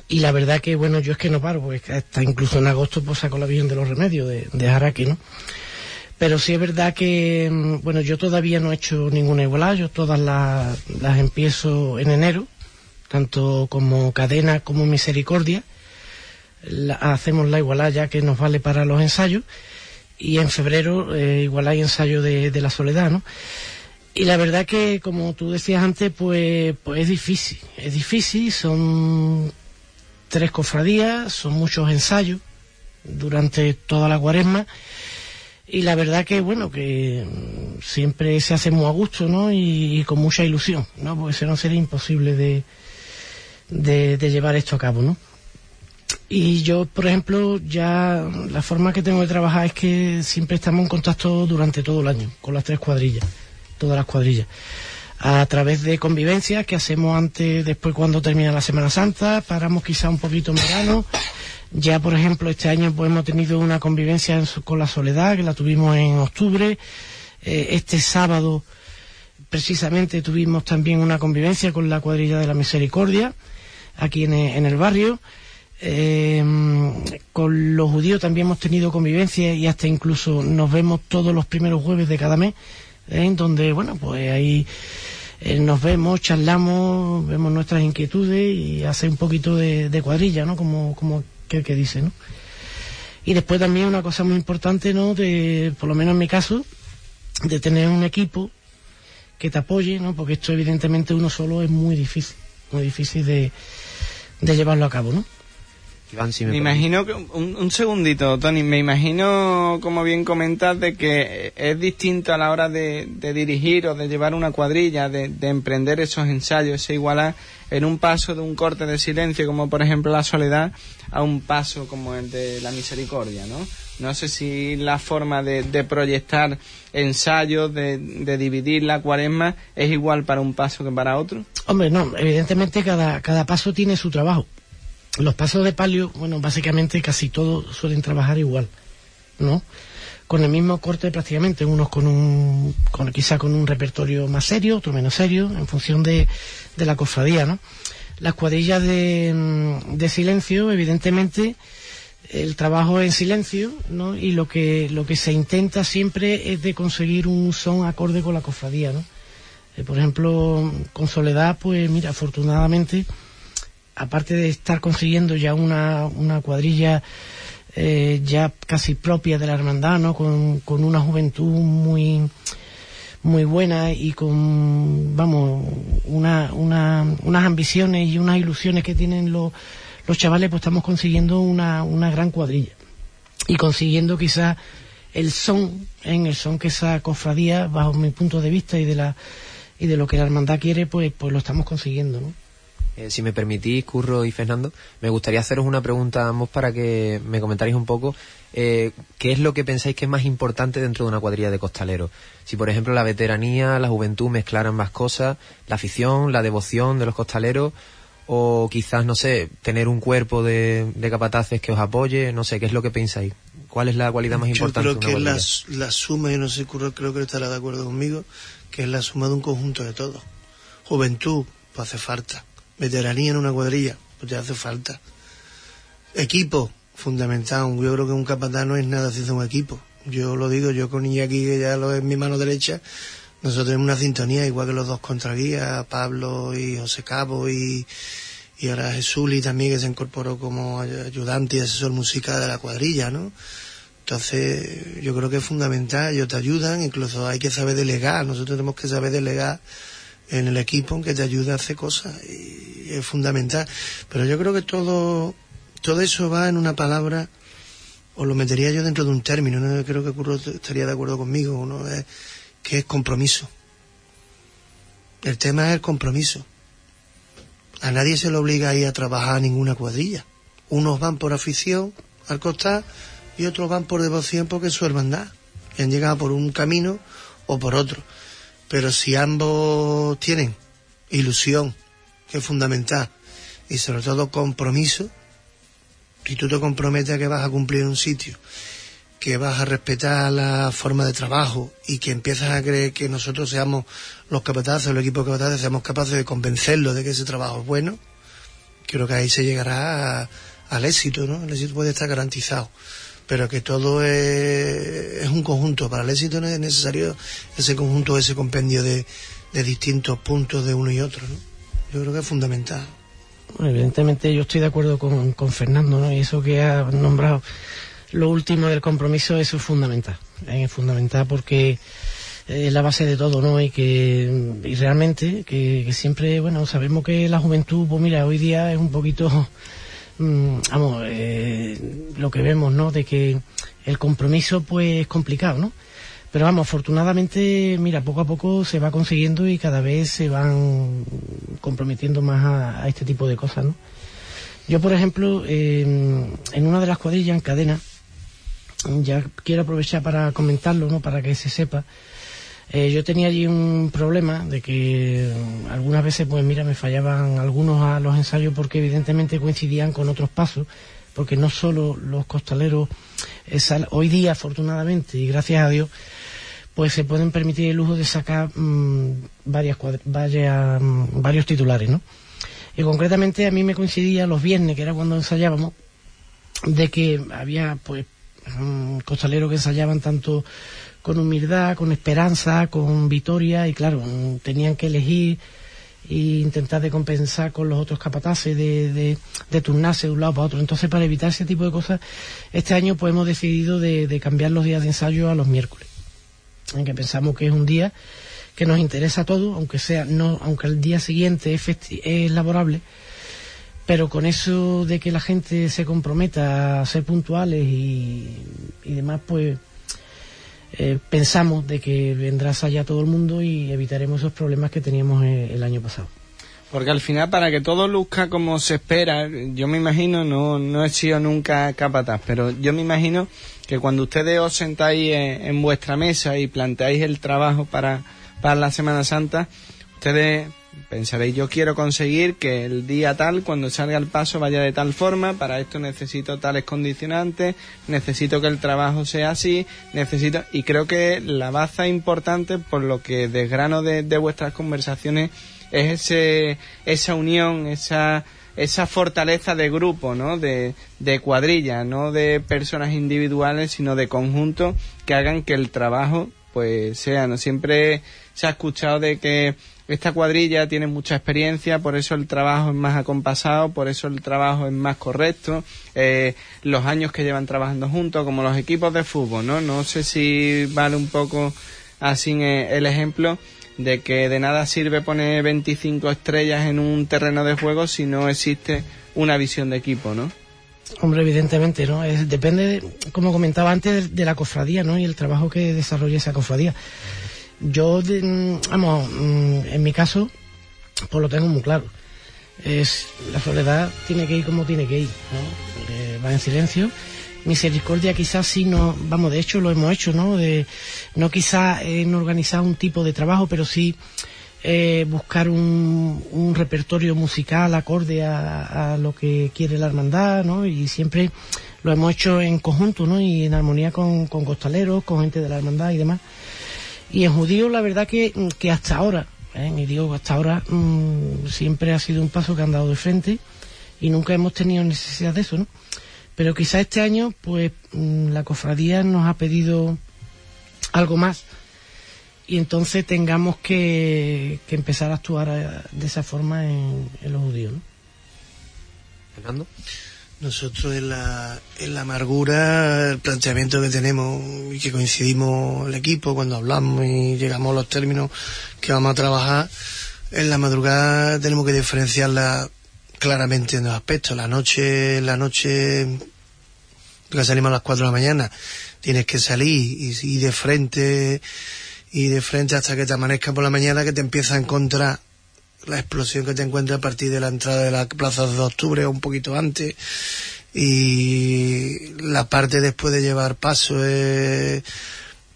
Y la verdad que, bueno, yo es que no paro, pues hasta incluso en agosto pues saco la Virgen de los Remedios de, de ¿no? Pero sí es verdad que, mm, bueno, yo todavía no he hecho ninguna igualdad, yo todas las, las empiezo en enero, tanto como cadena como misericordia. Hacemos la igualdad ya que nos vale para los ensayos y en febrero eh, igual hay ensayo de, de la soledad, ¿no? Y la verdad que, como tú decías antes, pues, pues es difícil, es difícil, son tres cofradías, son muchos ensayos durante toda la cuaresma y la verdad que, bueno, que siempre se hace muy a gusto, ¿no? Y, y con mucha ilusión, ¿no? Porque si no sería imposible de, de, llevar esto a cabo, ¿no? Y yo, por ejemplo, ya la forma que tengo de trabajar es que siempre estamos en contacto durante todo el año con las tres cuadrillas, todas las cuadrillas. A través de convivencias que hacemos antes, después cuando termina la Semana Santa, paramos quizá un poquito en verano. Ya, por ejemplo, este año pues, hemos tenido una convivencia en con la soledad, que la tuvimos en octubre. Eh, este sábado, precisamente, tuvimos también una convivencia con la cuadrilla de la Misericordia, aquí en, en el barrio. Eh, con los judíos también hemos tenido convivencia y hasta incluso nos vemos todos los primeros jueves de cada mes, ¿eh? en donde, bueno, pues ahí eh, nos vemos, charlamos, vemos nuestras inquietudes y hace un poquito de, de cuadrilla, ¿no? Como, como que, que dice, ¿no? Y después también una cosa muy importante, ¿no? De, por lo menos en mi caso, de tener un equipo que te apoye, ¿no? Porque esto evidentemente uno solo es muy difícil, muy difícil de, de llevarlo a cabo, ¿no? Iván, si Me me, imagino que, un, un segundito, Tony, me imagino, como bien comentas, de que es distinto a la hora de, de dirigir o de llevar una cuadrilla, de, de emprender esos ensayos, esa igualdad, en un paso de un corte de silencio, como por ejemplo la soledad, a un paso como el de la misericordia, ¿no? No sé si la forma de, de proyectar ensayos, de, de dividir la cuaresma, es igual para un paso que para otro. Hombre, no, evidentemente cada, cada paso tiene su trabajo. Los pasos de palio, bueno, básicamente casi todos suelen trabajar igual, ¿no? Con el mismo corte prácticamente, unos con un, con, quizá con un repertorio más serio, otro menos serio, en función de, de la cofradía, ¿no? Las cuadrillas de, mm, silencio, evidentemente, el trabajo en silencio, ¿no? Y lo que, lo que se intenta siempre es de conseguir un son acorde con la cofradía, ¿no? Eh, por ejemplo, con Soledad, pues mira, afortunadamente, aparte de estar consiguiendo ya una, una cuadrilla eh, ya casi propia de la hermandad, ¿no? Con, con una juventud muy muy buena y con, vamos, una, una, unas ambiciones y unas ilusiones que tienen los, los chavales, pues estamos consiguiendo una, una gran cuadrilla. Y consiguiendo quizás el son, en el son que esa cofradía, bajo mi punto de vista y de la y de lo que la hermandad quiere, pues, pues lo estamos consiguiendo, ¿no? Eh, si me permitís, Curro y Fernando, me gustaría haceros una pregunta a ambos para que me comentarais un poco eh, qué es lo que pensáis que es más importante dentro de una cuadrilla de costaleros. Si, por ejemplo, la veteranía, la juventud mezclar ambas cosas, la afición, la devoción de los costaleros, o quizás, no sé, tener un cuerpo de, de capataces que os apoye, no sé, ¿qué es lo que pensáis? ¿Cuál es la cualidad más importante Yo creo que la, la suma, y no sé, creo, creo que estará de acuerdo conmigo, que es la suma de un conjunto de todo. Juventud, pues hace falta. Veteranía en una cuadrilla, pues te hace falta. Equipo, fundamental. Yo creo que un capataz no es nada sin un equipo. Yo lo digo, yo con Iñaki, que ya lo es mi mano derecha, nosotros tenemos una sintonía, igual que los dos contraguías, Pablo y José Cabo y, y ahora Jesuli también, que se incorporó como ay- ayudante y asesor musical de la cuadrilla, ¿no? Entonces, yo creo que es fundamental, ellos te ayudan, incluso hay que saber delegar, nosotros tenemos que saber delegar en el equipo que te ayude a hacer cosas y es fundamental. Pero yo creo que todo, todo eso va en una palabra, o lo metería yo dentro de un término, ¿no? creo que Curro estaría de acuerdo conmigo, ¿no? Es- que es compromiso. El tema es el compromiso. A nadie se le obliga a ir a trabajar a ninguna cuadrilla. Unos van por afición al costar y otros van por devoción porque es su hermandad. Han llegado por un camino o por otro. Pero si ambos tienen ilusión, que es fundamental, y sobre todo compromiso, si tú te comprometes a que vas a cumplir un sitio, que vas a respetar la forma de trabajo y que empiezas a creer que nosotros seamos los capataces, el equipo de capataces, seamos capaces de convencerlos de que ese trabajo es bueno, creo que ahí se llegará a- al éxito, ¿no? El éxito puede estar garantizado. Pero que todo es, un conjunto. Para el éxito no es necesario ese conjunto, ese compendio de, de distintos puntos de uno y otro, ¿no? Yo creo que es fundamental. Evidentemente yo estoy de acuerdo con, con Fernando, ¿no? Y eso que ha nombrado, lo último del compromiso, eso es fundamental. Es fundamental porque es la base de todo, ¿no? Y que y realmente, que, que siempre, bueno, sabemos que la juventud, pues mira, hoy día es un poquito, mm, vamos, eh, lo que vemos, ¿no? De que el compromiso, pues, es complicado, ¿no? Pero vamos, afortunadamente, mira, poco a poco se va consiguiendo y cada vez se van comprometiendo más a, este tipo de cosas, ¿no? Yo, por ejemplo, eh, en una de las cuadrillas en cadena, ya quiero aprovechar para comentarlo, ¿no? Para que se sepa. Eh, yo tenía allí un problema de que mm, algunas veces, pues mira, me fallaban algunos a los ensayos porque evidentemente coincidían con otros pasos, porque no solo los costaleros, eh, hoy día afortunadamente y gracias a Dios, pues se pueden permitir el lujo de sacar mm, varias, varias, mm, varios titulares, ¿no? Y concretamente a mí me coincidía los viernes, que era cuando ensayábamos, de que había pues mm, costaleros que ensayaban tanto con humildad, con esperanza, con victoria y claro, tenían que elegir e intentar de compensar con los otros capataces, de, de, de turnarse de un lado para otro. Entonces, para evitar ese tipo de cosas, este año pues hemos decidido de, cambiar los días de ensayo a los miércoles, en que pensamos que es un día que nos interesa a todos, aunque sea no, aunque el día siguiente es, es laborable, pero con eso de que la gente se comprometa a ser puntuales y demás, pues eh, pensamos de que vendrá allá todo el mundo y evitaremos esos problemas que teníamos eh, el año pasado. Porque al final, para que todo luzca como se espera, yo me imagino, no, no he sido nunca capataz, pero yo me imagino que cuando ustedes os sentáis en, en vuestra mesa y planteáis el trabajo para, para la Semana Santa, ustedes pensaréis, yo quiero conseguir que el día tal, cuando salga el paso, vaya de tal forma, para esto necesito tales condicionantes, necesito que el trabajo sea así, necesito... Y creo que la baza importante, por lo que desgrano de, de vuestras conversaciones, es ese, esa unión, esa, esa fortaleza de grupo, ¿no? De, de cuadrilla, no de personas individuales, sino de conjunto que hagan que el trabajo, pues, sea, ¿no? Siempre se ha escuchado de que esta cuadrilla tiene mucha experiencia, por eso el trabajo es más acompasado, por eso el trabajo es más correcto, eh, los años que llevan trabajando juntos, como los equipos de fútbol, ¿no? No sé si vale un poco así eh, el ejemplo de que de nada sirve poner 25 estrellas en un terreno de juego si no existe una visión de equipo, ¿no? Hombre, evidentemente, ¿no? Depende, de- como comentaba antes, de, de la cofradía, ¿no? Y el trabajo que desarrolla esa cofradía. Yo, de- vamos, mm, en mi caso, pues lo tengo muy claro. Es, la soledad tiene que ir como tiene que ir, ¿no? Eh, va en silencio. Misericordia quizás sí no, vamos, de hecho lo hemos hecho, ¿no? De, no quizás en organizar un tipo de trabajo, pero sí eh, buscar un, un repertorio musical acorde a, lo que quiere la hermandad, ¿no? Y siempre lo hemos hecho en conjunto, ¿no? Y en armonía con, con costaleros, con gente de la hermandad y demás. Y en judío, la verdad que, hasta ahora, ¿eh? y digo hasta ahora, mmm, siempre ha sido un paso que han dado de frente y nunca hemos tenido necesidad de eso, ¿no? Pero quizá este año, pues, mmm, la cofradía nos ha pedido algo más y entonces tengamos que, que empezar a actuar a, de esa forma en, en los judíos, ¿no? Fernando. Nosotros en la, en la amargura, el planteamiento que tenemos y que coincidimos el equipo cuando hablamos y llegamos a los términos que vamos a trabajar, en la madrugada tenemos que diferenciarla claramente en dos aspectos. La noche, la noche, porque salimos a las 4 de la mañana, tienes que salir y, y de frente y de frente hasta que te amanezca por la mañana que te empieza a encontrar la explosión que te encuentras a partir de la entrada de la plaza de octubre o un poquito antes. Y la parte después de llevar paso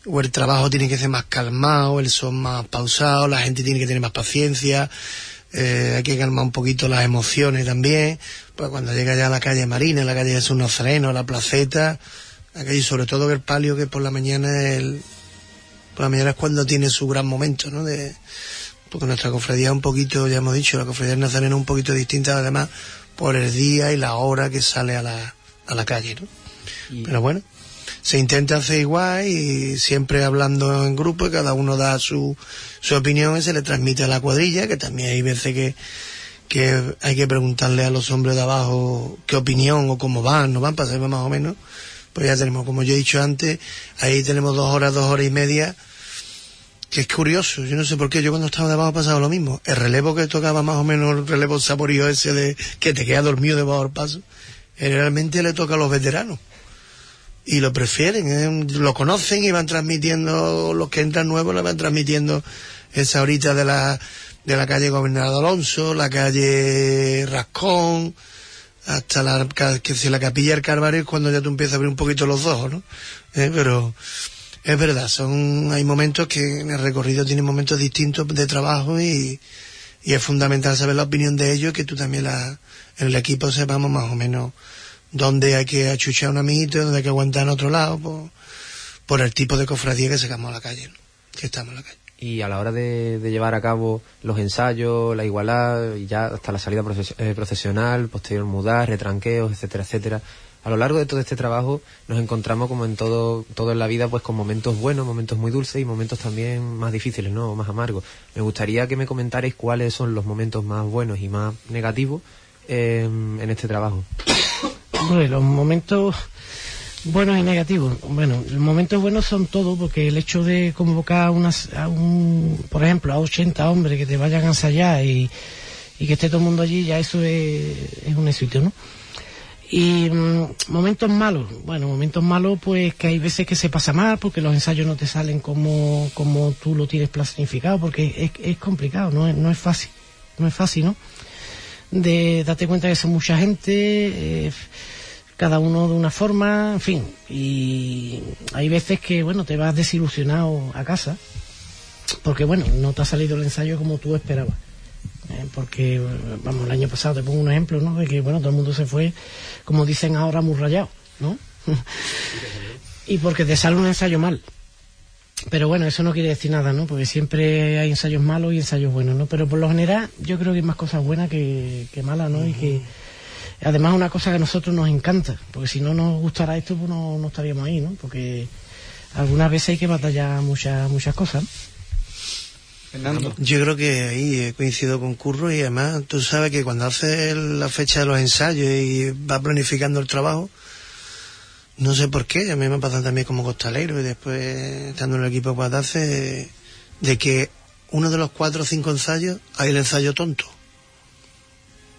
o el trabajo tiene que ser más calmado, el son más pausado, la gente tiene que tener más paciencia, eh, hay que calmar un poquito las emociones también, pues cuando llega ya a la calle Marina, la calle de Jesús la placeta, aquello sobre todo que el palio que por la mañana es el, por la mañana es cuando tiene su gran momento, ¿no? De, porque nuestra cofradía es un poquito, ya hemos dicho, la cofradía del Nazareno es un poquito distinta además por el día y la hora que sale a la, a la calle, ¿no? Y... Pero bueno, se intenta hacer igual y siempre hablando en grupo y cada uno da su, su opinión y se le transmite a la cuadrilla, que también hay veces que, que hay que preguntarle a los hombres de abajo qué opinión o cómo van, no van para saber más o menos. Pues ya tenemos, como yo he dicho antes, ahí tenemos dos horas, dos horas y media que es curioso, yo no sé por qué, yo cuando estaba de abajo ha pasado lo mismo. El relevo que tocaba más o menos el relevo saborío ese de que te queda dormido debajo del paso, generalmente le toca a los veteranos. Y lo prefieren, lo conocen y van transmitiendo, los que entran nuevos le van transmitiendo esa horita de la, de la calle Gobernador Alonso, la calle Rascón, hasta la, que si la capilla del Calvario es cuando ya tú empiezas a abrir un poquito los ojos, ¿no? ¿Eh? Pero, es verdad, son hay momentos que en el recorrido tienen momentos distintos de trabajo y, y es fundamental saber la opinión de ellos que tú también la, en el equipo sepamos más o menos dónde hay que achuchar un amiguito, dónde hay que aguantar en otro lado, por, por el tipo de cofradía que sacamos a la calle, ¿no? que estamos en la calle. Y a la hora de, llevar a cabo los ensayos, la igualdad y ya hasta la salida proces eh, procesional, posterior mudar, retranqueos, etcétera, etcétera, a lo largo de todo este trabajo nos encontramos como en todo, todo en la vida pues con momentos buenos, momentos muy dulces y momentos también más difíciles, ¿no? más amargos. Me gustaría que me comentarais cuáles son los momentos más buenos y más negativos eh, en este trabajo. Los momentos buenos y negativos. Bueno, los momentos buenos son todos porque el hecho de convocar unas, a un, por ejemplo, a 80 hombres que te vayan a ensayar y, y que esté todo el mundo allí, ya eso es, es un éxito, ¿no? Y mmm, momentos malos, bueno, momentos malos pues que hay veces que se pasa mal porque los ensayos no te salen como, como tú lo tienes planificado, porque es, es complicado, no es, no es fácil, no es fácil, ¿no? De darte cuenta que son mucha gente, eh, cada uno de una forma, en fin, y hay veces que, bueno, te vas desilusionado a casa, porque bueno, no te ha salido el ensayo como tú esperabas. Eh, porque, vamos, el año pasado te pongo un ejemplo, ¿no? De que, bueno, todo el mundo se fue, como dicen ahora, muy rayado, ¿no? y porque te sale un ensayo mal. Pero bueno, eso no quiere decir nada, ¿no? Porque siempre hay ensayos malos y ensayos buenos, ¿no? Pero por lo general yo creo que hay más cosas buenas que, que malas, ¿no? Y que además una cosa que a nosotros nos encanta, porque si no nos gustara esto, pues no, no estaríamos ahí, ¿no? Porque algunas veces hay que batallar muchas, muchas cosas. Fernando. Yo creo que ahí coincido con Curro y además tú sabes que cuando haces la fecha de los ensayos y vas planificando el trabajo, no sé por qué, a mí me pasa también como costalero y después estando en el equipo hace de que uno de los cuatro o cinco ensayos hay el ensayo tonto.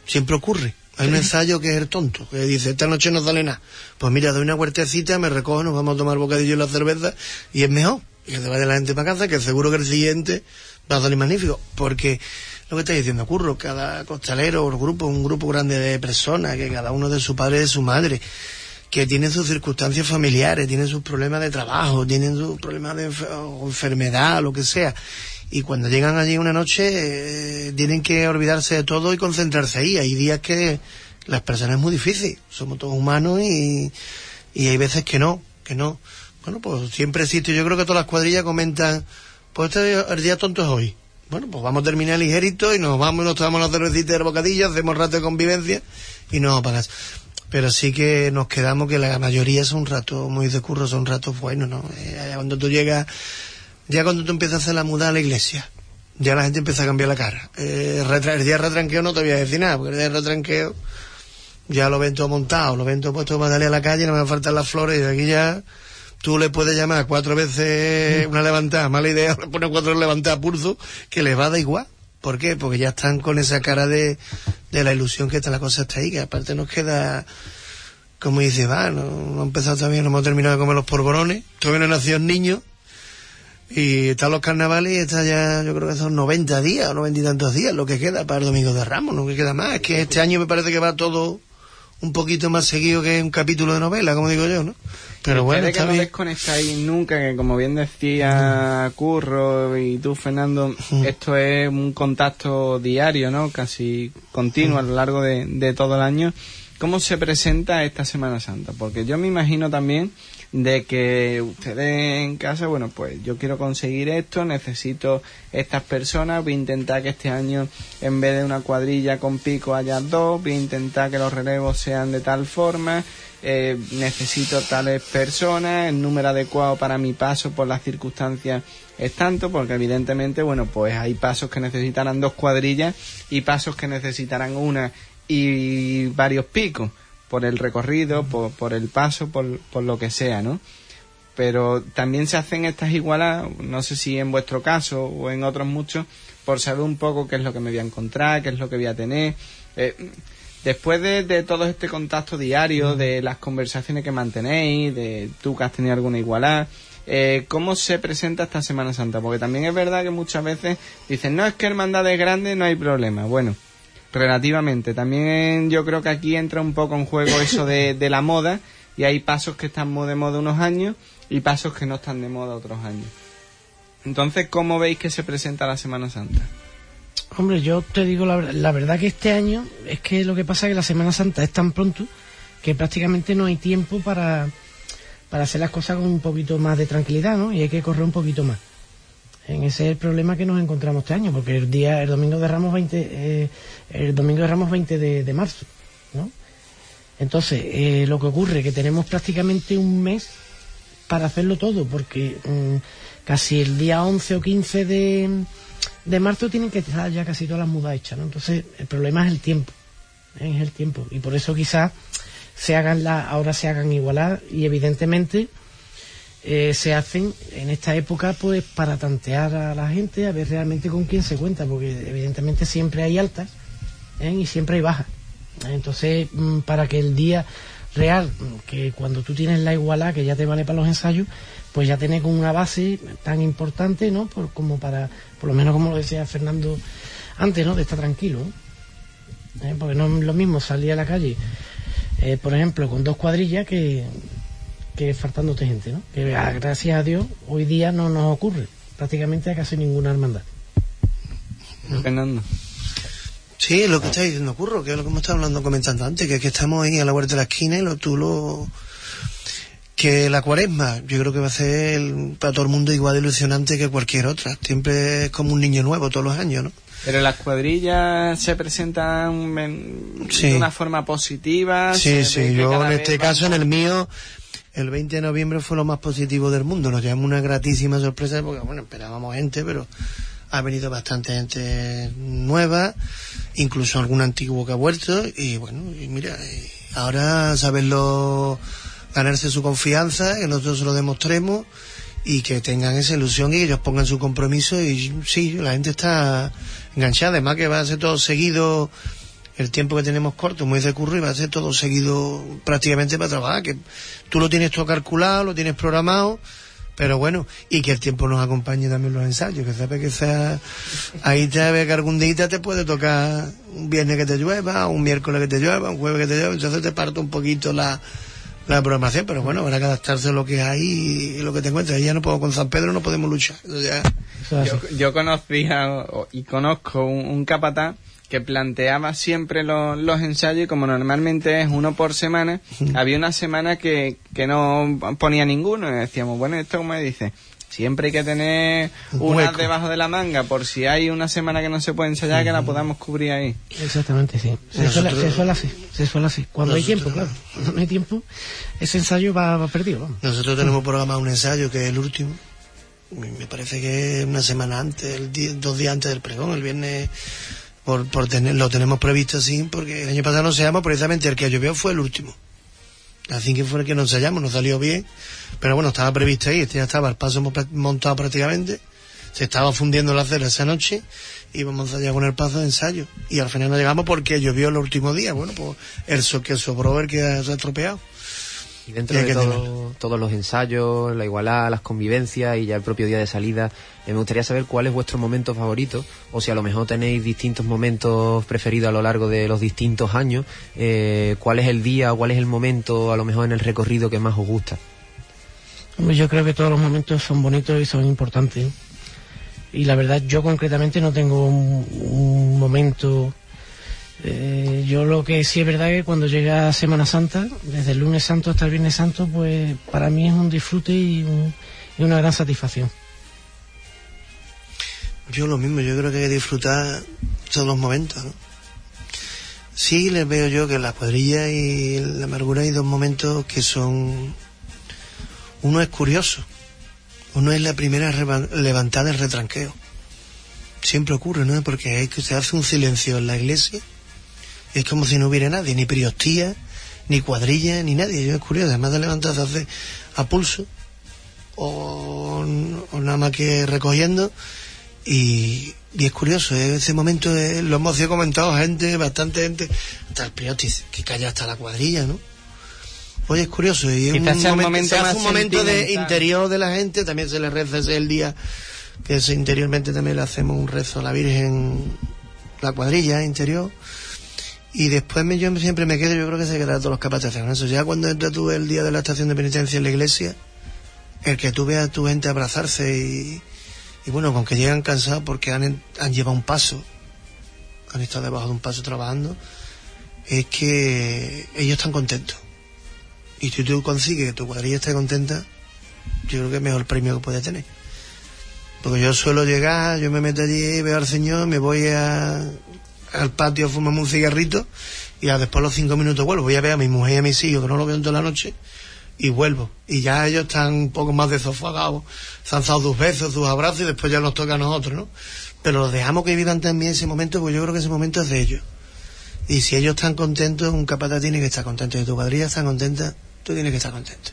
Siempre ocurre. Hay un ensayo que es el tonto, que dice, esta noche no sale nada. Pues mira, doy una huertecita, me recojo, nos vamos a tomar bocadillo y la cerveza y es mejor. Que se vaya la gente para casa, que seguro que el siguiente va a salir magnífico. Porque lo que está diciendo, Curro, cada costalero o grupo, un grupo grande de personas, que cada uno de su padre y de su madre, que tienen sus circunstancias familiares, tienen sus problemas de trabajo, tienen sus problemas de enfer enfermedad, lo que sea. Y cuando llegan allí una noche, eh, tienen que olvidarse de todo y concentrarse ahí. Hay días que, las personas es muy difícil, somos todos humanos y, y hay veces que no, que no. Bueno, pues siempre existe, yo creo que todas las cuadrillas comentan, pues este el día tonto es hoy. Bueno, pues vamos a terminar ligerito y nos vamos y nos tomamos la cervecita y el bocadillo, hacemos rato de convivencia y nos casa. Pero sí que nos quedamos que la mayoría son ratos muy de curro, son ratos buenos, ¿no? Eh, cuando tú llegas, ya cuando tú empiezas a hacer la muda a la iglesia, ya la gente empieza a cambiar la cara. Eh, retra- el día de retranqueo no te voy a decir nada, porque el día de retranqueo ya lo ven todo montado, lo ven todo puesto para salir a la calle, no me faltan las flores, y aquí ya tú le puedes llamar cuatro veces una levantada, mala idea, le pones cuatro levantadas a pulso, que les va a dar igual. ¿Por qué? Porque ya están con esa cara de, de la ilusión que está, la cosa está ahí, que aparte nos queda, como dice, va, no, no ha empezado todavía, no hemos terminado de comer los porgorones, todavía no nació el niño, y están los carnavales y está ya, yo creo que son 90 días o 90 y tantos días lo que queda para el Domingo de Ramos, no que queda más. Es que este año me parece que va todo un poquito más seguido que un capítulo de novela, como digo yo, ¿no? Pero Y bueno, está que no bien. desconectáis nunca, que como bien decía Curro y tú, Fernando, esto es un contacto diario, ¿no? Casi continuo a lo largo de, de todo el año. ¿Cómo se presenta esta Semana Santa? Porque yo me imagino también de que ustedes en casa, bueno, pues yo quiero conseguir esto, necesito estas personas, voy a intentar que este año en vez de una cuadrilla con pico haya dos, voy a intentar que los relevos sean de tal forma, eh, necesito tales personas, el número adecuado para mi paso por las circunstancias es tanto, porque evidentemente, bueno, pues hay pasos que necesitarán dos cuadrillas y pasos que necesitarán una y varios picos por el recorrido, por, por el paso, por, por lo que sea, ¿no? Pero también se hacen estas igualas, no sé si en vuestro caso o en otros muchos, por saber un poco qué es lo que me voy a encontrar, qué es lo que voy a tener. Eh, después de, de todo este contacto diario, de las conversaciones que mantenéis, de tú que has tenido alguna igualada, eh, ¿cómo se presenta esta Semana Santa? Porque también es verdad que muchas veces dicen, no, es que hermandades grandes no hay problema. Bueno, relativamente. También yo creo que aquí entra un poco en juego eso de, la moda y hay pasos que están de moda unos años y pasos que no están de moda otros años. Entonces, ¿cómo veis que se presenta la Semana Santa? Hombre, yo te digo la, la verdad que este año es que lo que pasa es que la Semana Santa es tan pronto que prácticamente no hay tiempo para, para hacer las cosas con un poquito más de tranquilidad, ¿no? Y hay que correr un poquito más. En ese es el problema que nos encontramos este año, porque el día, el domingo de Ramos 20, eh, el domingo de Ramos 20 de, marzo, ¿no? Entonces, eh, lo que ocurre que tenemos prácticamente un mes para hacerlo todo, porque mm, casi el día 11 o 15 de, de marzo tienen que estar ya casi todas las mudas hechas, ¿no? Entonces, el problema es el tiempo, es el tiempo, y por eso quizás se hagan la, ahora se hagan igualar y evidentemente eh, se hacen en esta época pues para tantear a la gente a ver realmente con quién se cuenta porque evidentemente siempre hay altas ¿eh? y siempre hay bajas entonces mm, para que el día real que cuando tú tienes la igualdad que ya te vale para los ensayos pues ya tenés una base tan importante no por, como para por lo menos como lo decía Fernando antes no de estar tranquilo. ¿Eh? porque no es lo mismo salir a la calle eh, por ejemplo con dos cuadrillas que que faltándote gente, ¿no? Que ah, gracias a Dios hoy día no nos ocurre prácticamente a casi ninguna hermandad. Fernando. Sí, lo que está diciendo Curro, que es lo que hemos estado hablando, comentando antes, que es que estamos ahí a la vuelta de la esquina y lo, tú lo... Que la cuaresma, yo creo que va a ser el- para todo el mundo igual de ilusionante que cualquier otra. Siempre es como un niño nuevo todos los años, ¿no? Pero las cuadrillas se presentan en- Sí. de una forma positiva. Sí, sí, yo en este caso, en el mío, el 20 de noviembre fue lo más positivo del mundo. Nos llevamos una gratísima sorpresa porque, bueno, esperábamos gente, pero ha venido bastante gente nueva, incluso algún antiguo que ha vuelto. Y bueno, y mira, y ahora saberlo, ganarse su confianza, que nosotros lo demostremos y que tengan esa ilusión y ellos pongan su compromiso. Y sí, la gente está enganchada, además que va a ser todo seguido el tiempo que tenemos corto, muy de curro, y va a ser todo seguido prácticamente para trabajar, que tú lo tienes todo calculado, lo tienes programado, pero bueno, y que el tiempo nos acompañe también los ensayos, que sabes que sea, ahí te ve que algún día te puede tocar un viernes que te llueva, un miércoles que te llueva, un jueves que te llueva, entonces te parto un poquito la, la programación, pero bueno, habrá que adaptarse a lo que hay y lo que te encuentres. Ya no puedo, con San Pedro no podemos luchar. Yo, yo conocía o- y conozco un, un capataz que planteaba siempre lo- los ensayos y como normalmente es uno por semana, había una semana que, que no ponía ninguno y decíamos, bueno, esto como dice, siempre hay que tener Un una hueco. debajo de la manga por si hay una semana que no se puede ensayar que la podamos cubrir ahí. Exactamente, sí. Se, Nosotros- suele, se suele así, se suele así. Cuando hay Nosotros- tiempo, claro. Cuando no hay tiempo, ese ensayo va, va perdido, vamos. Nosotros tenemos programado un ensayo que es el último. Me parece que es una semana antes, el dos días antes del pregón, el viernes. Por, por tener, lo tenemos previsto así, porque el año pasado no ensayamos, precisamente el que llovió fue el último. Así que fue el que nos ensayamos, nos salió bien. Pero bueno, estaba previsto ahí, este ya estaba el paso mo- montado prácticamente. Se estaba fundiendo la acera esa noche y íbamos a ensayar con el paso de ensayo. Y al final no llegamos porque llovió el último día. Bueno, pues el so- que sobró el que se ha estropeado. Y dentro de todo- todos los ensayos, la igualdad, las convivencias y ya el propio día de salida, eh, me gustaría saber cuál es vuestro momento favorito o si a lo mejor tenéis distintos momentos preferidos a lo largo de los distintos años, eh, cuál es el día o cuál es el momento a lo mejor en el recorrido que más os gusta. Yo creo que todos los momentos son bonitos y son importantes. Y la verdad, yo concretamente no tengo un, un momento. Eh, yo lo que sí es verdad que cuando llega Semana Santa, desde el lunes santo hasta el viernes santo, pues para mí es un disfrute y, un- una gran satisfacción. Yo lo mismo, yo creo que hay que disfrutar todos los momentos. Sí, les veo yo que la cuadrilla y la amargura hay dos momentos que son... Uno es curioso, uno es la primera levantada del retranqueo. Siempre ocurre, ¿no? Porque es que se hace un silencio en la iglesia es como si no hubiera nadie, ni priostía, ni cuadrilla, ni nadie. Yo es curioso, además de levantarse hace a pulso o, o nada más que recogiendo y, y es curioso, ¿eh? ese momento lo hemos sido comentado gente, bastante gente, hasta el priotis, que calla hasta la cuadrilla, ¿no? Oye, es curioso, y es un momento, momento hace un momento de interior de la gente, también se le reza ese el día, que es interiormente también le hacemos un rezo a la Virgen, la cuadrilla interior, y después me, yo siempre me quedo, yo creo que se quedará todos los capaces con eso. Ya cuando entra tú el día de la estación de penitencia en la iglesia, el que tú veas a tu gente abrazarse y, y bueno, con que llegan cansados porque han, han llevado un paso, han estado debajo de un paso trabajando, es que ellos están contentos. Y si tú consigues que tu cuadrilla esté contenta, yo creo que es mejor premio que puede tener. Porque yo suelo llegar, yo me meto allí, veo al señor, me voy a, al patio a un cigarrito y a después de los cinco minutos vuelvo. Voy a ver a mi mujer y a mis hijos, que no lo veo en toda la noche, y vuelvo. Y ya ellos están un poco más desofagados, se han dado sus besos, sus abrazos y después ya nos toca a nosotros, ¿no? Pero los dejamos que vivan también ese momento, porque yo creo que ese momento es de ellos. Y si ellos están contentos, un capataz tiene que estar contento. Y tu cuadrilla está contenta, tú tienes que estar contento.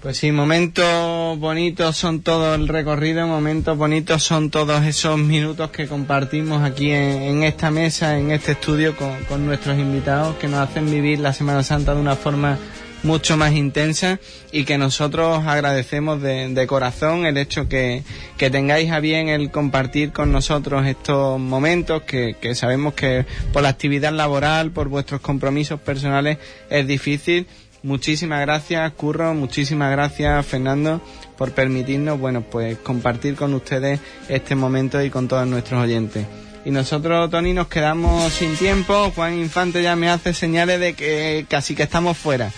Pues sí, momentos bonitos son todo el recorrido, momentos bonitos son todos esos minutos que compartimos aquí en, esta mesa, en este estudio con, con nuestros invitados que nos hacen vivir la Semana Santa de una forma mucho más intensa y que nosotros agradecemos de, de corazón el hecho que, que tengáis a bien el compartir con nosotros estos momentos que, que sabemos que por la actividad laboral, por vuestros compromisos personales es difícil Muchísimas gracias, Curro, muchísimas gracias, Fernando, por permitirnos, bueno, pues compartir con ustedes este momento y con todos nuestros oyentes. Y nosotros, Tony, nos quedamos sin tiempo. Juan Infante ya me hace señales de que casi que estamos fuera.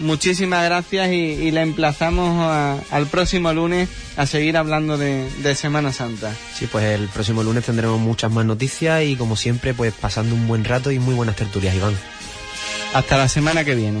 Muchísimas gracias y, y le emplazamos a- al próximo lunes a seguir hablando de, de Semana Santa. Sí, pues el próximo lunes tendremos muchas más noticias y como siempre, pues pasando un buen rato y muy buenas tertulias, Iván. Hasta la semana que viene.